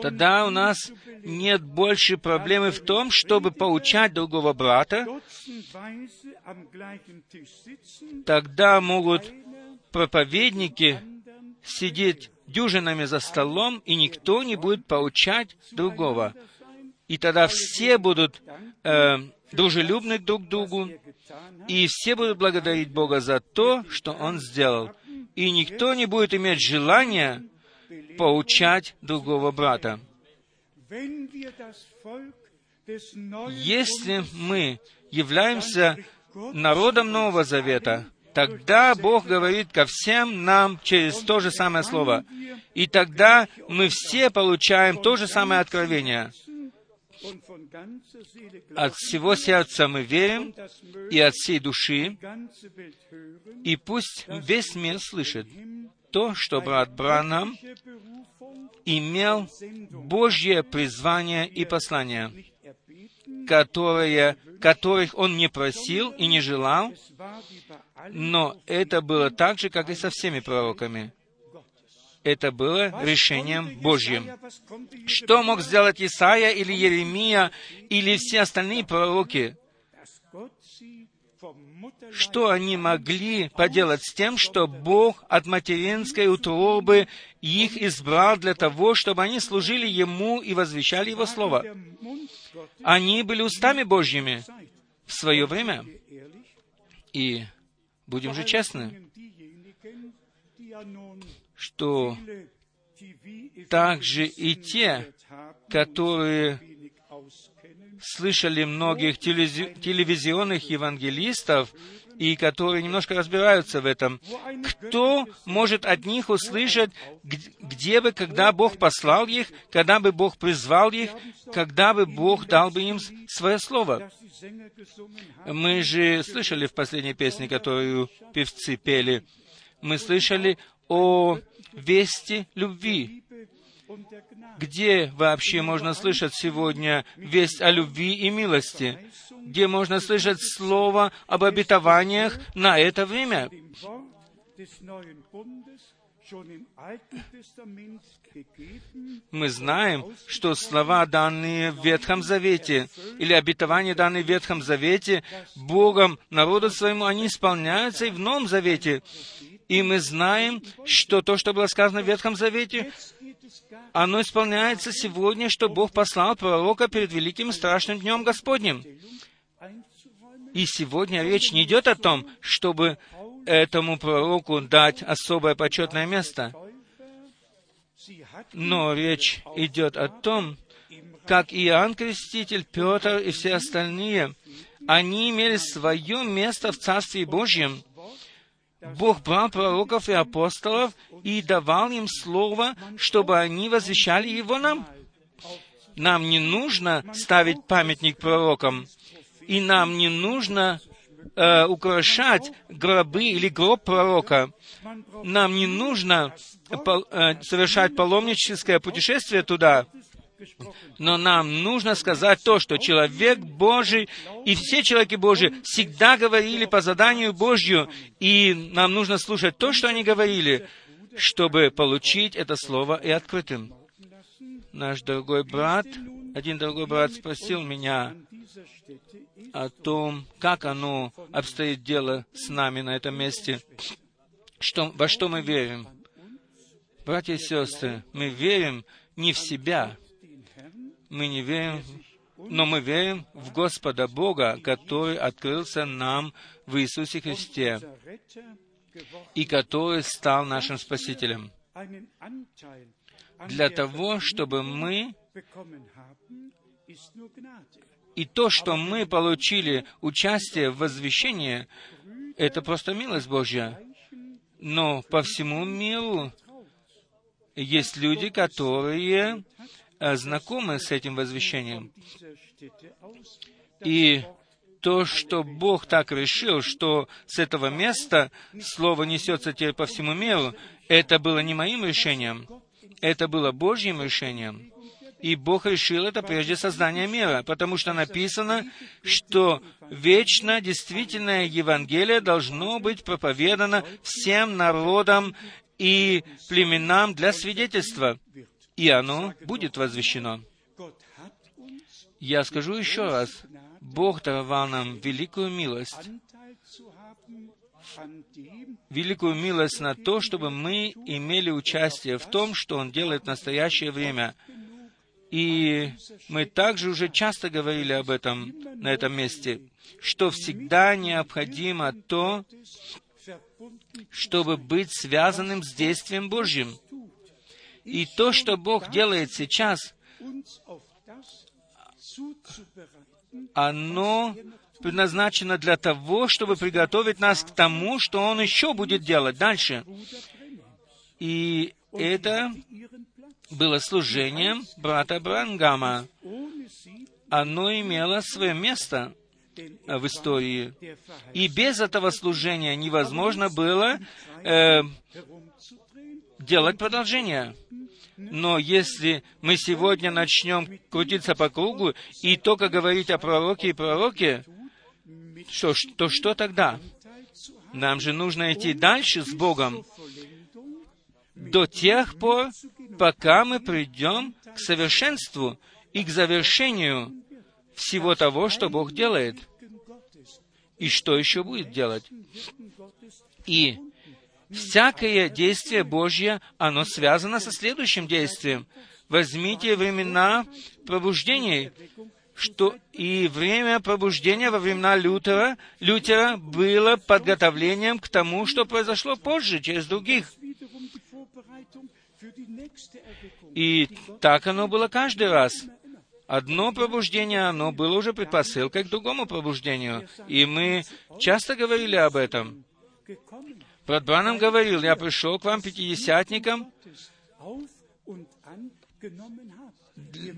Speaker 1: Тогда у нас нет больше проблемы в том, чтобы поучать другого брата. Тогда могут проповедники сидеть дюжинами за столом, и никто не будет поучать другого. И тогда все будут э, дружелюбны друг к другу, и все будут благодарить Бога за то, что Он сделал. И никто не будет иметь желания поучать другого брата. Если мы являемся народом Нового Завета, тогда Бог говорит ко всем нам через то же самое слово. И тогда мы все получаем то же самое откровение. От всего сердца мы верим, и от всей души, и пусть весь мир слышит то, что брат Бранам имел Божье призвание и послание, которые, которых он не просил и не желал, но это было так же, как и со всеми пророками. Это было решением Божьим. Что мог сделать Исаия или Еремия или все остальные пророки? Что они могли поделать с тем, что Бог от материнской утробы их избрал для того, чтобы они служили Ему и возвещали Его Слово? Они были устами Божьими в свое время. И будем же честны, что также и те, которые слышали многих телевизионных евангелистов, и которые немножко разбираются в этом. Кто может от них услышать, где бы, когда Бог послал их, когда бы Бог призвал их, когда бы Бог дал бы им свое слово? Мы же слышали в последней песне, которую певцы пели, мы слышали о вести любви. Где вообще можно слышать сегодня весть о любви и милости? Где можно слышать слово об обетованиях на это время? Мы знаем, что слова, данные в Ветхом Завете, или обетования, данные в Ветхом Завете, Богом, народу своему, они исполняются и в Новом Завете. И мы знаем, что то, что было сказано в Ветхом Завете, оно исполняется сегодня, что Бог послал пророка перед великим и страшным днем Господним. И сегодня речь не идет о том, чтобы этому пророку дать особое почетное место, но речь идет о том, как Иоанн Креститель, Петр и все остальные, они имели свое место в Царстве Божьем, Бог брал пророков и апостолов и давал им слово, чтобы они возвещали его нам. Нам не нужно ставить памятник пророкам, и нам не нужно э, украшать гробы или гроб пророка. Нам не нужно по, э, совершать паломническое путешествие туда. Но нам нужно сказать то, что человек Божий и все человеки Божьи всегда говорили по заданию Божью, и нам нужно слушать то, что они говорили, чтобы получить это слово и открытым. Наш дорогой брат, один дорогой брат спросил меня о том, как оно обстоит дело с нами на этом месте, что, во что мы верим. Братья и сестры, мы верим не в себя, мы не верим, но мы верим в Господа Бога, который открылся нам в Иисусе Христе и который стал нашим Спасителем. Для того, чтобы мы и то, что мы получили участие в возвещении, это просто милость Божья. Но по всему миру есть люди, которые знакомы с этим возвещением. И то, что Бог так решил, что с этого места Слово несется теперь по всему миру, это было не моим решением, это было Божьим решением. И Бог решил это прежде создания мира, потому что написано, что вечно действительное Евангелие должно быть проповедано всем народам и племенам для свидетельства и оно будет возвещено. Я скажу еще раз, Бог даровал нам великую милость, великую милость на то, чтобы мы имели участие в том, что Он делает в настоящее время. И мы также уже часто говорили об этом на этом месте, что всегда необходимо то, чтобы быть связанным с действием Божьим. И то, что Бог делает сейчас, оно предназначено для того, чтобы приготовить нас к тому, что Он еще будет делать дальше. И это было служением брата Брангама. Оно имело свое место в истории. И без этого служения невозможно было э, делать продолжение. Но если мы сегодня начнем крутиться по кругу и только говорить о пророке и пророке, что, то что тогда? Нам же нужно идти дальше с Богом до тех пор, пока мы придем к совершенству и к завершению всего того, что Бог делает. И что еще будет делать? И всякое действие Божье, оно связано со следующим действием. Возьмите времена пробуждений, что и время пробуждения во времена Лютера, Лютера было подготовлением к тому, что произошло позже, через других. И так оно было каждый раз. Одно пробуждение, оно было уже предпосылкой к другому пробуждению. И мы часто говорили об этом. Брат Бранам говорил, я пришел к вам, пятидесятникам,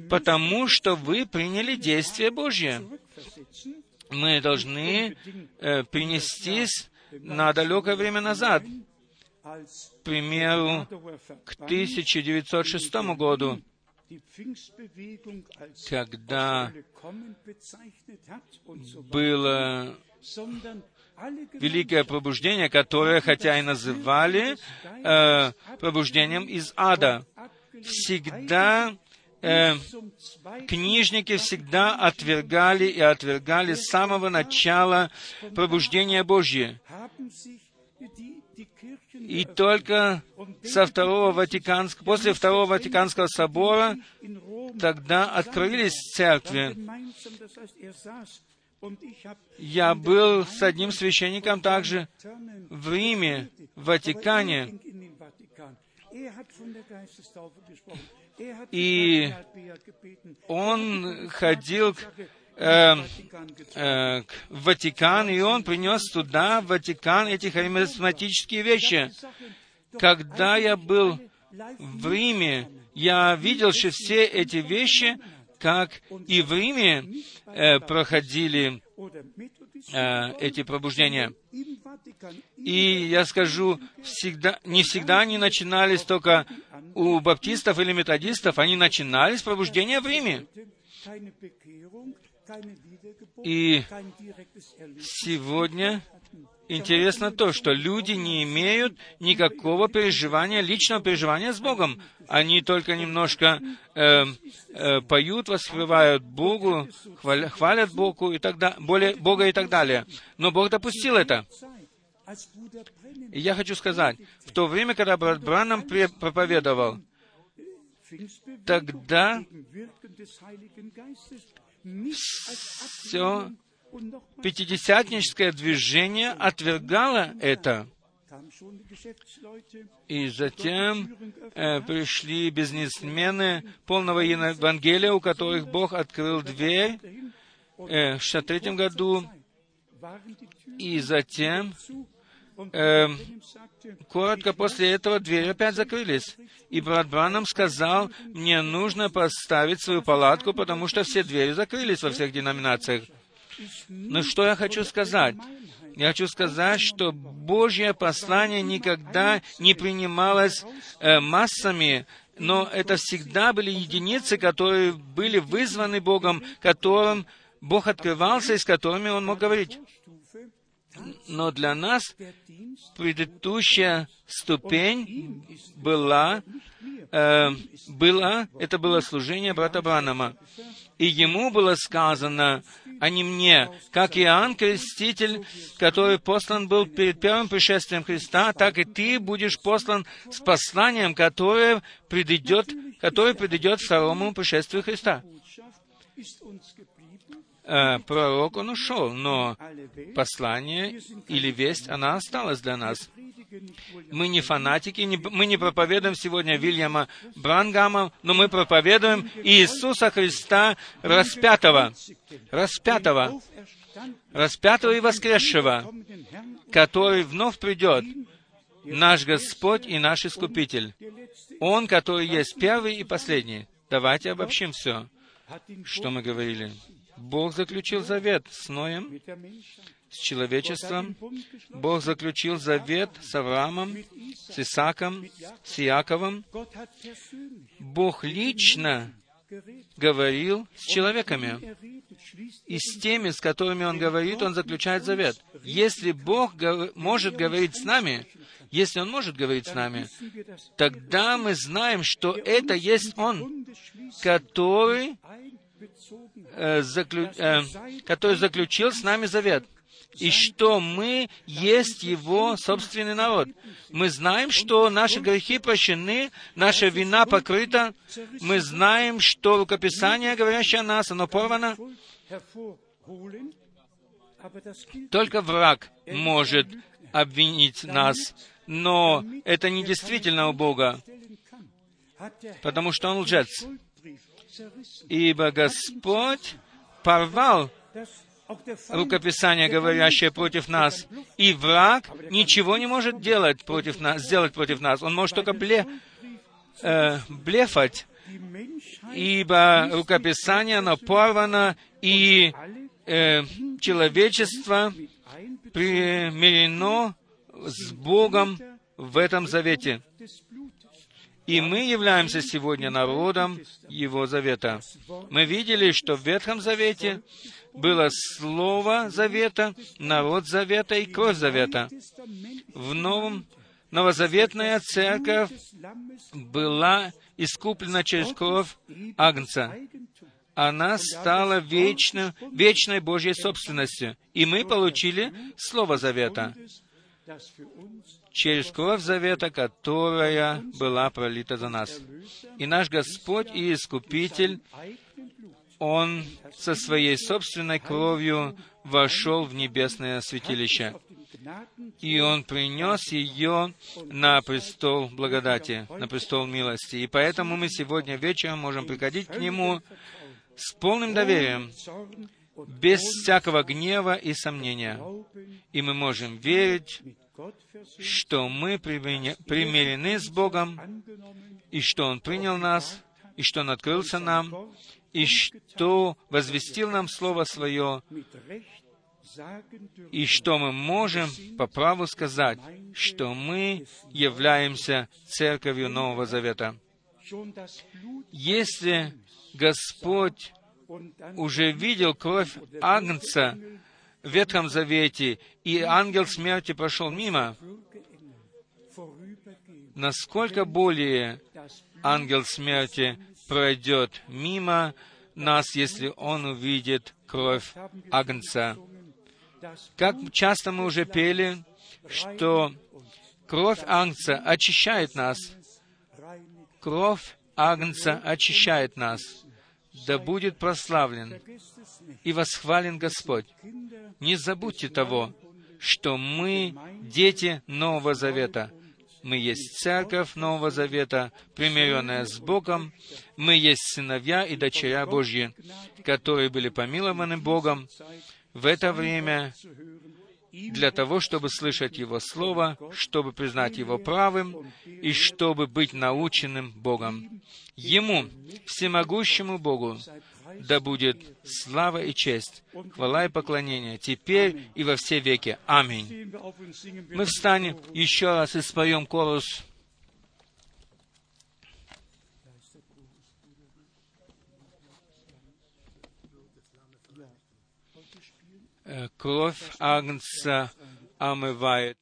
Speaker 1: потому что вы приняли действие Божье. Мы должны э, перенестись на далекое время назад, к примеру, к 1906 году, когда было великое пробуждение, которое, хотя и называли э, пробуждением из ада, всегда э, книжники всегда отвергали и отвергали с самого начала пробуждения Божье. И только со второго Ватиканского, после Второго Ватиканского собора тогда открылись церкви. Я был с одним священником также в Риме, в Ватикане. И он ходил э, э, в Ватикан, и он принес туда, в Ватикан, эти харизматические вещи. Когда я был в Риме, я видел, что все эти вещи, как и в Риме э, проходили э, эти пробуждения. И я скажу, всегда, не всегда они начинались только у баптистов или методистов, они начинались пробуждения в Риме. И сегодня интересно то, что люди не имеют никакого переживания, личного переживания с Богом. Они только немножко э, э, поют, воспевают Богу, хвалят, хвалят Богу и так далее, более, Бога и так далее. Но Бог допустил это. И я хочу сказать, в то время, когда брат Бранам проповедовал, тогда все пятидесятническое движение отвергало это. И затем э, пришли бизнесмены полного Евангелия, у которых Бог открыл дверь э, в 63 году. И затем, э, коротко после этого, двери опять закрылись. И брат Бранам сказал, мне нужно поставить свою палатку, потому что все двери закрылись во всех деноминациях. Но что я хочу сказать? Я хочу сказать, что Божье послание никогда не принималось э, массами, но это всегда были единицы, которые были вызваны Богом, которым Бог открывался и с которыми Он мог говорить. Но для нас предыдущая ступень была, э, была, это было служение брата Бранама. И ему было сказано, а не мне, как Иоанн Креститель, который послан был перед первым пришествием Христа, так и ты будешь послан с посланием, которое придет, которое придет второму пришествию Христа. Э, пророк, он ушел, но послание или весть, она осталась для нас. Мы не фанатики, не, мы не проповедуем сегодня Вильяма Брангама, но мы проповедуем Иисуса Христа распятого, распятого, распятого и воскресшего, который вновь придет, наш Господь и наш Искупитель. Он, который есть первый и последний. Давайте обобщим все, что мы говорили. Бог заключил завет с Ноем, с человечеством. Бог заключил завет с Авраамом, с Исааком, с Иаковом. Бог лично говорил с человеками. И с теми, с которыми Он говорит, Он заключает завет. Если Бог может говорить с нами, если Он может говорить с нами, тогда мы знаем, что это есть Он, который, заклю, э, который заключил с нами завет и что мы есть Его собственный народ. Мы знаем, что наши грехи прощены, наша вина покрыта. Мы знаем, что рукописание, говорящее о нас, оно порвано. Только враг может обвинить нас, но это не действительно у Бога, потому что Он лжец. Ибо Господь порвал рукописание, говорящее против нас. И враг ничего не может делать против нас, сделать против нас. Он может только бле, э, блефать, ибо рукописание, оно порвано, и э, человечество примирено с Богом в этом завете. И мы являемся сегодня народом Его завета. Мы видели, что в Ветхом Завете было Слово Завета, народ Завета и кровь Завета. В Новом Новозаветная Церковь была искуплена через кровь Агнца. Она стала вечным, вечной Божьей собственностью. И мы получили Слово Завета через кровь Завета, которая была пролита за нас. И наш Господь и Искупитель он со своей собственной кровью вошел в небесное святилище. И Он принес ее на престол благодати, на престол милости. И поэтому мы сегодня вечером можем приходить к Нему с полным доверием, без всякого гнева и сомнения. И мы можем верить, что мы примирены с Богом, и что Он принял нас, и что Он открылся нам, и что возвестил нам Слово Свое, и что мы можем по праву сказать, что мы являемся Церковью Нового Завета. Если Господь уже видел кровь Агнца Ветхом Завете, и ангел смерти прошел мимо, насколько более ангел смерти пройдет мимо нас, если он увидит кровь Агнца. Как часто мы уже пели, что кровь Агнца очищает нас. Кровь Агнца очищает нас. Да будет прославлен и восхвален Господь. Не забудьте того, что мы дети Нового Завета — мы есть церковь Нового Завета, примиренная с Богом. Мы есть сыновья и дочеря Божьи, которые были помилованы Богом в это время для того, чтобы слышать Его Слово, чтобы признать Его правым и чтобы быть наученным Богом. Ему, всемогущему Богу, да будет слава и честь, хвала и поклонение, теперь и во все веки. Аминь. Мы встанем еще раз и споем корус. Э, кровь Агнца омывает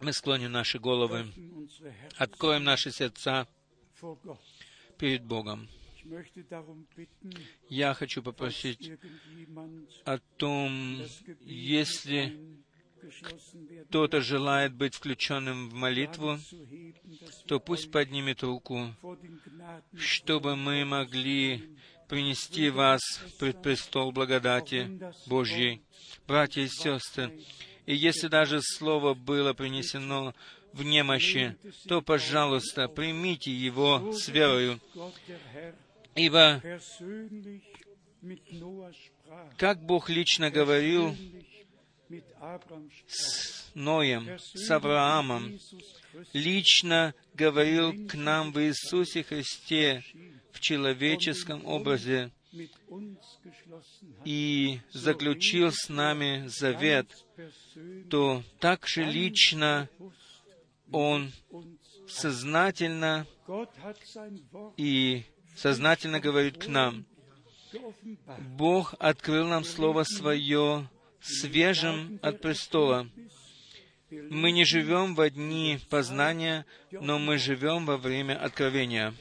Speaker 1: Мы склоним наши головы, откроем наши сердца перед Богом. Я хочу попросить о том, если кто-то желает быть включенным в молитву, то пусть поднимет руку, чтобы мы могли принести вас пред престол благодати Божьей. Братья и сестры, и если даже слово было принесено в немощи, то, пожалуйста, примите его с верою. Ибо как Бог лично говорил с Ноем, с Авраамом, лично говорил к нам в Иисусе Христе в человеческом образе и заключил с нами завет, то также лично Он сознательно и сознательно говорит к нам. Бог открыл нам Слово Свое свежим от престола. Мы не живем во дни познания, но мы живем во время откровения.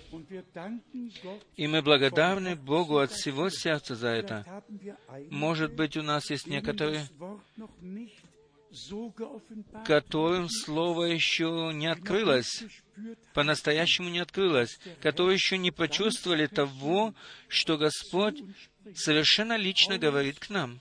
Speaker 1: И мы благодарны Богу от всего сердца за это. Может быть, у нас есть некоторые, которым Слово еще не открылось, по-настоящему не открылось, которые еще не почувствовали того, что Господь совершенно лично говорит к нам.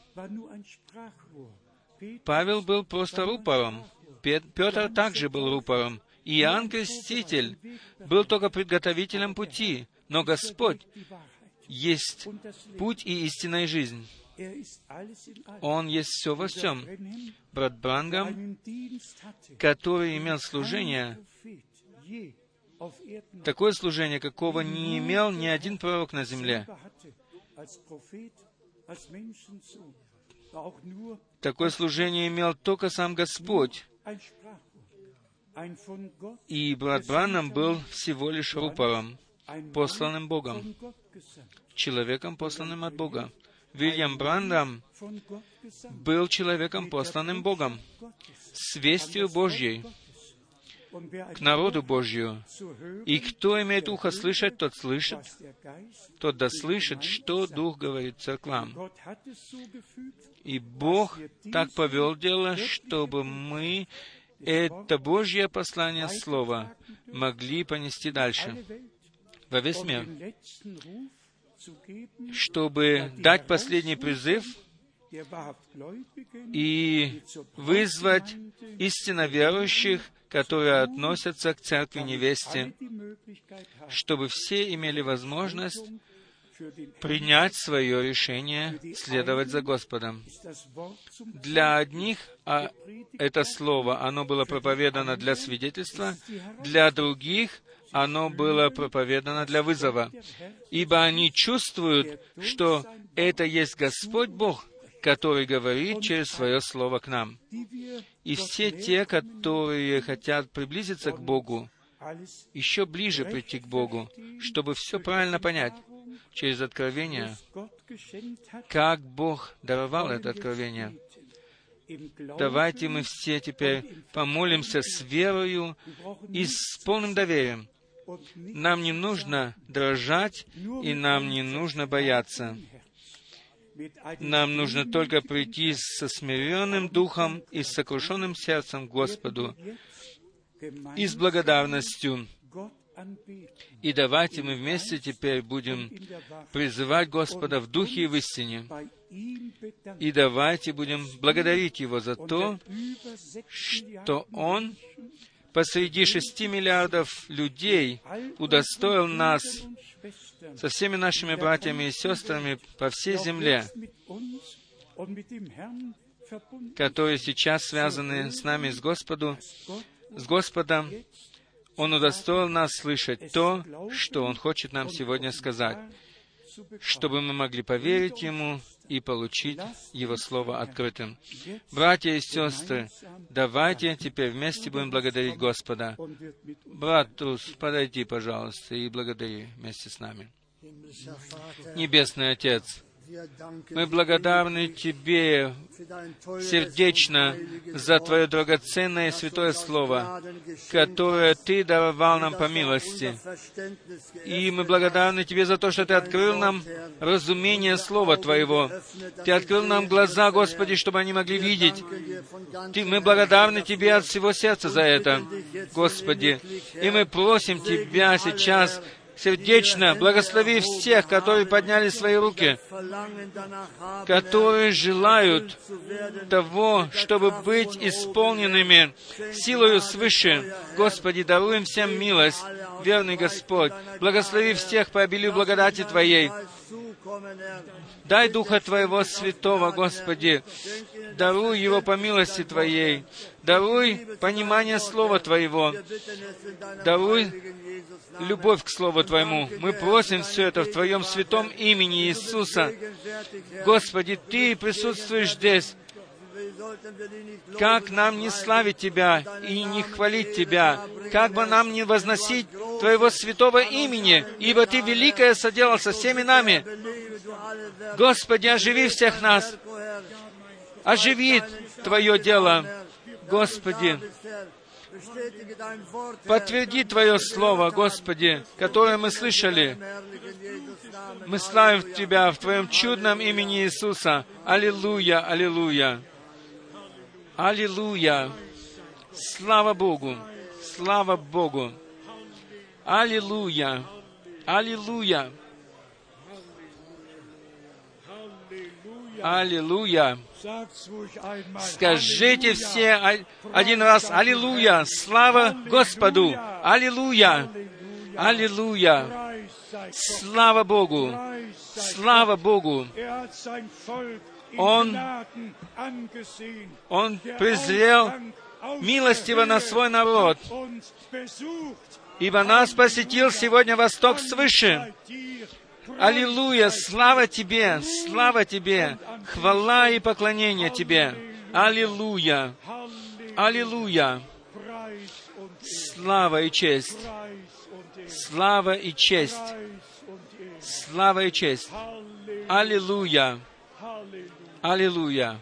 Speaker 1: Павел был просто рупором. Петр также был рупором. Иоанн Креститель был только предготовителем пути, но Господь есть путь и истинная жизнь. Он есть все во всем. Брат Брангам, который имел служение, такое служение, какого не имел ни один пророк на земле. Такое служение имел только сам Господь. И брат Браннам был всего лишь рупором, посланным Богом, человеком, посланным от Бога. Вильям Брандам был человеком, посланным Богом, с вестью Божьей, к народу Божью. И кто имеет ухо слышать, тот слышит, тот да слышит, что Дух говорит церквам. И Бог так повел дело, чтобы мы это Божье послание Слова могли понести дальше во весь мир, чтобы дать последний призыв и вызвать истинно верующих которые относятся к церкви невесте, чтобы все имели возможность принять свое решение следовать за Господом. Для одних а это слово, оно было проповедано для свидетельства, для других оно было проповедано для вызова, ибо они чувствуют, что это есть Господь Бог, который говорит через свое слово к нам. И все те, которые хотят приблизиться к Богу, еще ближе прийти к Богу, чтобы все правильно понять через откровение, как Бог даровал это откровение. Давайте мы все теперь помолимся с верою и с полным доверием. Нам не нужно дрожать, и нам не нужно бояться. Нам нужно только прийти со смиренным духом и с сокрушенным сердцем Господу и с благодарностью. И давайте мы вместе теперь будем призывать Господа в духе и в истине. И давайте будем благодарить Его за то, что Он посреди шести миллиардов людей удостоил нас со всеми нашими братьями и сестрами по всей земле, которые сейчас связаны с нами, с Господу, с Господом, Он удостоил нас слышать то, что Он хочет нам сегодня сказать, чтобы мы могли поверить Ему и получить Его Слово открытым. Братья и сестры, давайте теперь вместе будем благодарить Господа. Брат Трус, подойди, пожалуйста, и благодари вместе с нами. Небесный Отец, Мы благодарны Тебе сердечно за Твое драгоценное святое Слово, которое Ты даровал нам по милости. И мы благодарны Тебе за то, что Ты открыл нам разумение Слова Твоего. Ты открыл нам глаза, Господи, чтобы они могли видеть. Мы благодарны Тебе от всего сердца за это, Господи. И мы просим Тебя сейчас сердечно благослови всех, которые подняли свои руки, которые желают того, чтобы быть исполненными силою свыше. Господи, даруем всем милость, верный Господь. Благослови всех по обилию благодати Твоей. Дай Духа Твоего Святого, Господи. Даруй Его по милости Твоей. Даруй понимание Слова Твоего. Даруй любовь к Слову Твоему. Мы просим все это в Твоем святом имени Иисуса. Господи, Ты присутствуешь здесь. Как нам не славить Тебя и не хвалить Тебя? Как бы нам не возносить Твоего святого имени, ибо Ты великое соделал со всеми нами. Господи, оживи всех нас. Оживи Твое дело. Господи, Подтверди Твое Слово, Господи, которое мы слышали. Мы славим Тебя в Твоем чудном имени Иисуса. Аллилуйя, аллилуйя. Аллилуйя. Слава Богу. Слава Богу. Аллилуйя. Аллилуйя. Аллилуйя. Скажите все один раз «Аллилуйя! Слава Господу! Аллилуйя! Аллилуйя! Слава Богу! Слава Богу! Он, он презрел милостиво на свой народ, ибо нас посетил сегодня Восток свыше. Аллилуйя! Слава Тебе! Слава Тебе! Хвала и поклонение Тебе! Аллилуйя! Аллилуйя! Слава и честь! Слава и честь! Слава и честь! Аллилуйя! Аллилуйя!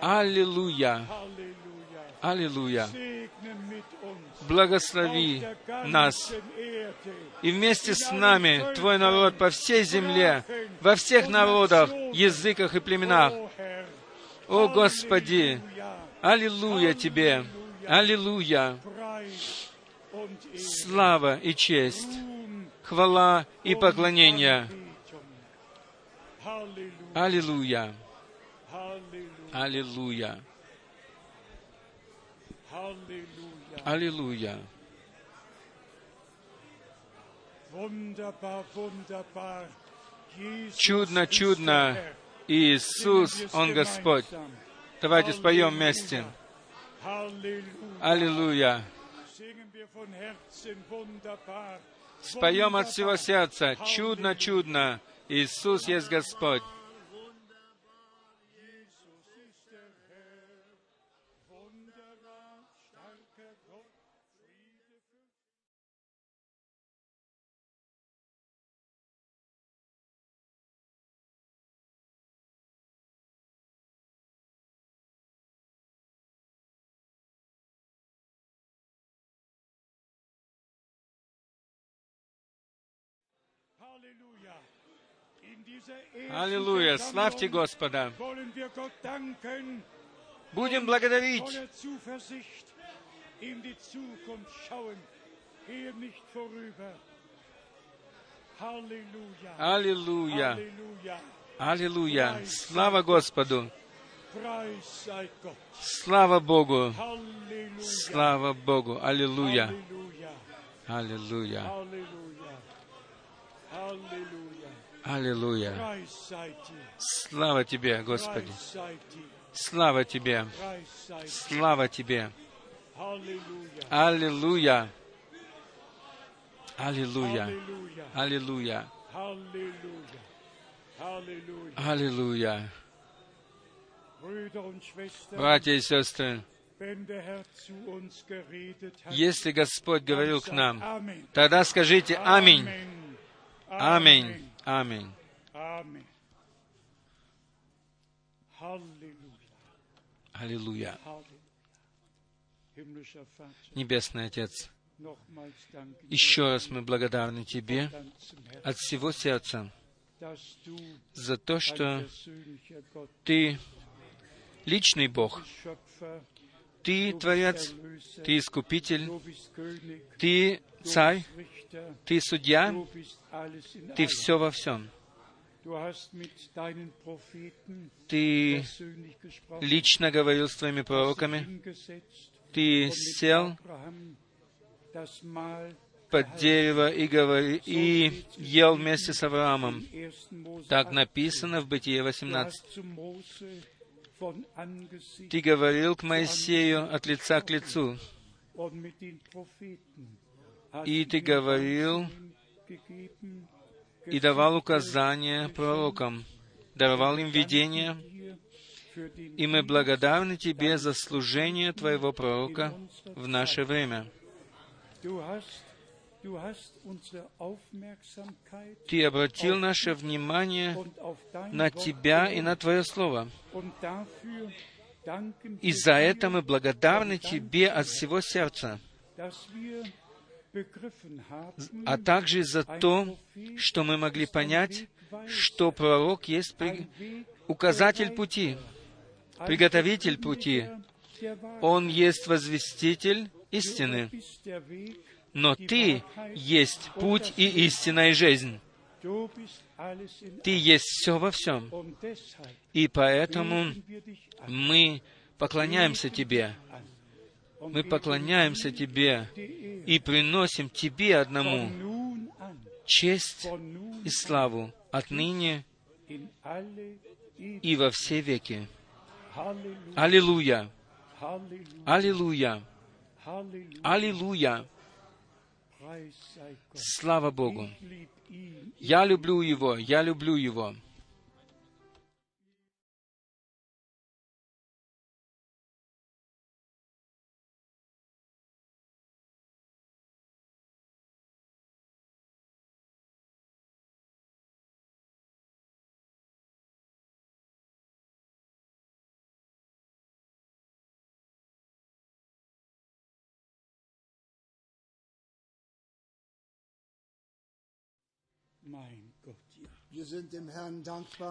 Speaker 1: Аллилуйя! Аллилуйя! Благослови нас и вместе с нами Твой народ по всей земле, во всех народах, языках и племенах. О Господи! Аллилуйя Тебе! Аллилуйя! Слава и честь, хвала и поклонение. Аллилуйя! Аллилуйя! Аллилуйя! Чудно, чудно, Иисус, Он Господь. Давайте споем вместе. Аллилуйя. Споем от всего сердца. Чудно, чудно. Иисус есть Господь. Аллилуйя! Славьте Господа! Будем благодарить. Аллилуйя! Аллилуйя! Слава Господу! Слава Богу! Слава Богу! Аллилуйя! Аллилуйя! Аллилуйя! Слава Тебе, Господи! Слава Тебе! Слава Тебе! Аллилуйя! Аллилуйя! Аллилуйя! Аллилуйя! Братья и сестры, если Господь говорил к нам, тогда скажите «Аминь». Аминь. Аминь.
Speaker 2: Halleluja.
Speaker 1: Аллилуйя. Небесный Отец, еще раз мы благодарны Тебе от всего сердца за то, что Ты личный Бог, Ты Творец, Ты Искупитель, Ты Царь, Ты Судья, Ты все во всем. Ты лично говорил с Твоими пророками, Ты сел под дерево и, говори, и ел вместе с Авраамом.
Speaker 2: im 1. Mose
Speaker 1: Так
Speaker 2: 18.
Speaker 1: написано в Бытие
Speaker 2: Du
Speaker 1: 18.
Speaker 2: hast zu Mose von Angesicht
Speaker 1: Ты говорил к Моисею от лица к лицу, и Ты говорил и давал указания пророкам, даровал им
Speaker 2: den
Speaker 1: и мы благодарны Тебе за служение Твоего пророка в наше время. Ты обратил наше внимание на Тебя и на Твое Слово. И за это мы благодарны Тебе от всего сердца, а также за то, что мы могли понять, что пророк есть указатель пути, приготовитель пути. Он есть возвеститель истины, но Ты есть путь и истина и жизнь. Ты есть все во всем. И поэтому мы поклоняемся Тебе. Мы поклоняемся Тебе и приносим Тебе одному честь и славу отныне и во все веки. Аллилуйя! Аллилуйя! Аллилуйя! Слава Богу! Я люблю Его, я люблю Его.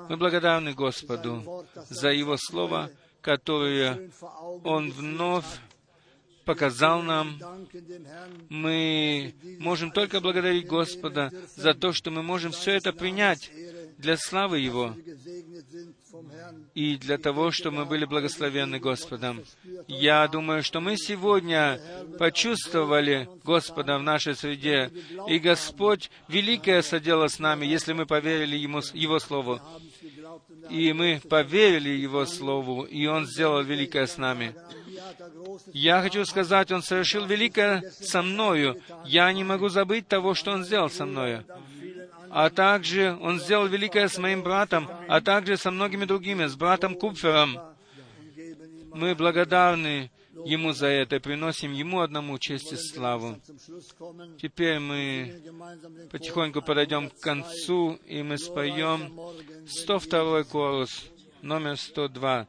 Speaker 1: Мы благодарны Господу за Его Слово, которое Он вновь. Показал нам. Мы можем только благодарить Господа за то, что мы можем все это принять для славы Его и для того, чтобы мы были благословенны Господом. Я думаю, что мы сегодня почувствовали Господа в нашей среде, и Господь великое содело с нами, если мы поверили Ему, Его Слову. И мы поверили Его Слову, и Он сделал великое с нами. Я хочу сказать, Он совершил великое со мною. Я не могу забыть того, что Он сделал со мною. А также Он сделал великое с моим братом, а также со многими другими, с братом Купфером. Мы благодарны Ему за это приносим Ему одному честь и славу. Теперь мы потихоньку подойдем к концу, и мы споем 102 корус, номер 102.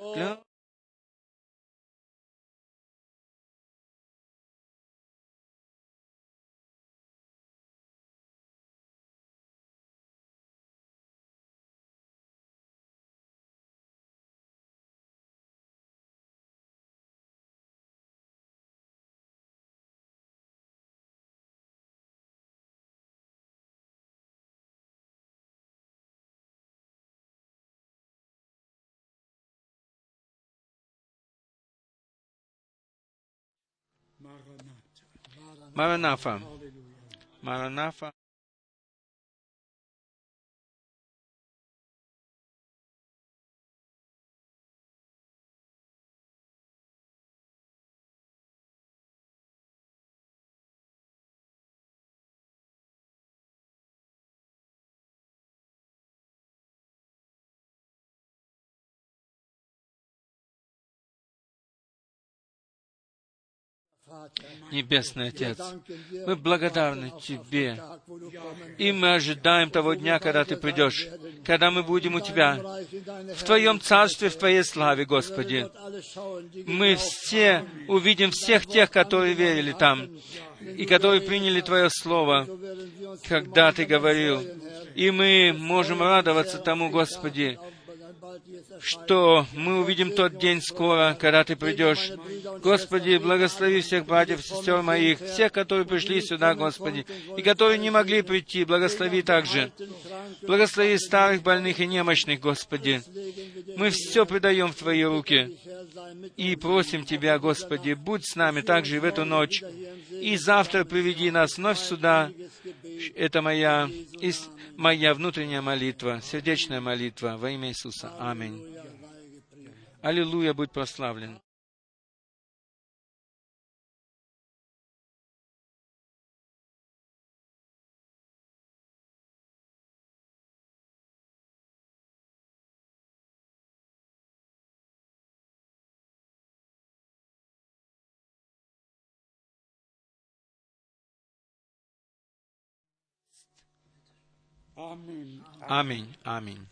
Speaker 1: 哦。
Speaker 2: Maranatha.
Speaker 1: Maranatha. Небесный Отец, мы благодарны Тебе, и мы ожидаем того дня, когда Ты придешь, когда мы будем у Тебя, в Твоем Царстве, в Твоей славе, Господи. Мы все увидим всех тех, которые верили там, и которые приняли Твое Слово, когда Ты говорил. И мы можем радоваться тому, Господи, что мы увидим тот день скоро, когда Ты придешь. Господи, благослови всех братьев сестер моих, всех, которые пришли сюда, Господи, и которые не могли прийти, благослови также. Благослови старых, больных и немощных, Господи. Мы все предаем в Твои руки и просим Тебя, Господи, будь с нами также в эту ночь. И завтра приведи нас вновь сюда. Это моя, моя внутренняя молитва, сердечная молитва во имя Иисуса. Аминь. Аллилуйя, будь прославлен. Аминь. Аминь.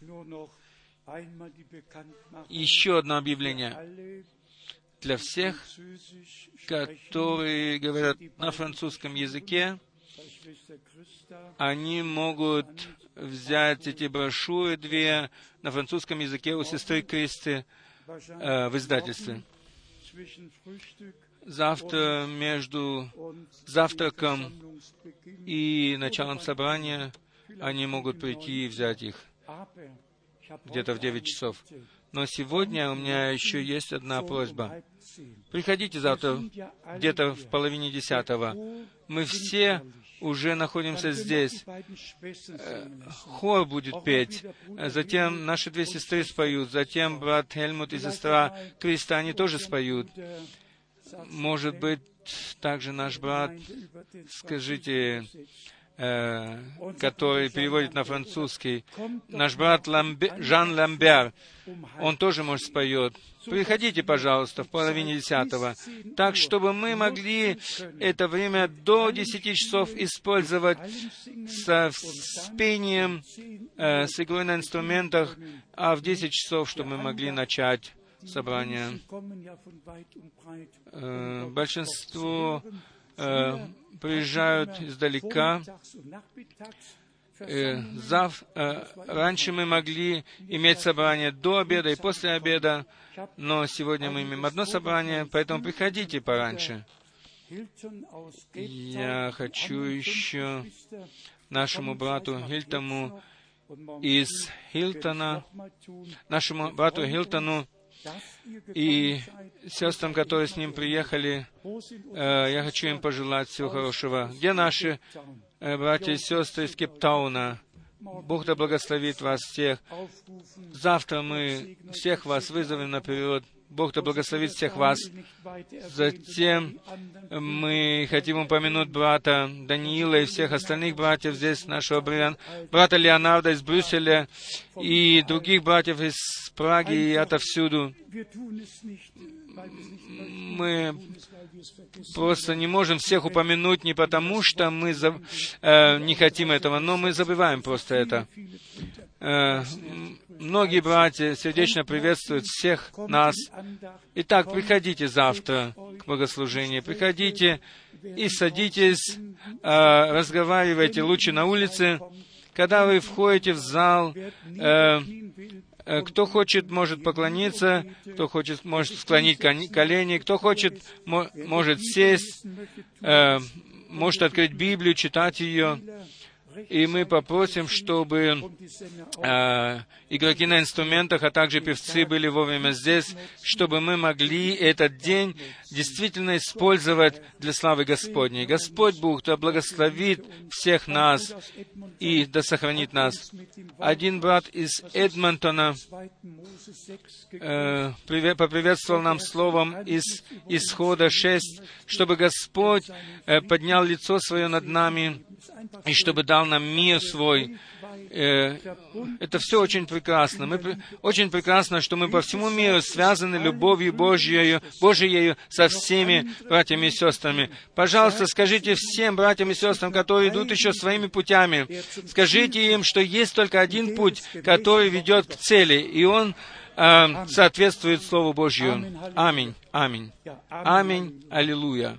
Speaker 1: Еще одно объявление для всех, которые говорят на французском языке. Они могут взять эти брошюры две на французском языке у сестры Кристи э, в издательстве. Завтра между завтраком и началом собрания они могут прийти и взять их где-то в 9 часов. Но сегодня у меня еще есть одна просьба. Приходите завтра где-то в половине десятого. Мы все уже находимся здесь. Э, хор будет петь. Затем наши две сестры споют. Затем брат Хельмут и сестра Криста, они тоже споют. Может быть, также наш брат, скажите, Э, который переводит на французский, наш брат Ламбе, Жан Ламбер, он тоже, может, споет. Приходите, пожалуйста, в половине десятого, так, чтобы мы могли это время до десяти часов использовать со, с пением, э, с игрой на инструментах, а в десять часов, чтобы мы могли начать собрание. Э, большинство э, приезжают издалека. Э, зав, э, раньше мы могли иметь собрание до обеда и после обеда, но сегодня мы имеем одно собрание, поэтому приходите пораньше. Я хочу еще нашему брату Хильтому из Хилтона, нашему брату Хилтону и сестрам, которые с ним приехали, э, я хочу им пожелать всего хорошего. Где наши э, братья и сестры из Кейптауна? Бог да благословит вас всех. Завтра мы всех вас вызовем наперед Бог да благословит всех вас. Затем мы хотим упомянуть брата Даниила и всех остальных братьев здесь, нашего брата Леонарда из Брюсселя и других братьев из Праги и отовсюду. Мы просто не можем всех упомянуть не потому, что мы за, э, не хотим этого, но мы забываем просто это. Э, многие братья сердечно приветствуют всех нас. Итак, приходите завтра к богослужению, приходите и садитесь, э, разговаривайте лучше на улице. Когда вы входите в зал, э, кто хочет, может поклониться, кто хочет, может склонить колени, кто хочет, может сесть, э, может открыть Библию, читать ее И мы попросим, чтобы э, игроки на инструментах, а также певцы были вовремя здесь, чтобы мы могли этот день действительно использовать для славы Господней. Господь Бог, да благословит всех нас и да сохранит нас. Один брат из Эдмонтона э, приве- поприветствовал нам словом из Исхода 6, чтобы Господь э, поднял лицо свое над нами и чтобы дал нам мир свой. Э, это все очень прекрасно. Мы, очень прекрасно, что мы по всему миру связаны любовью Божьей, Божьей со всеми братьями и сестрами. Пожалуйста, скажите всем братьям и сестрам, которые идут еще своими путями, скажите им, что есть только один путь, который ведет к цели, и он э, соответствует Слову Божью. Аминь. Аминь. Аминь. Аллилуйя.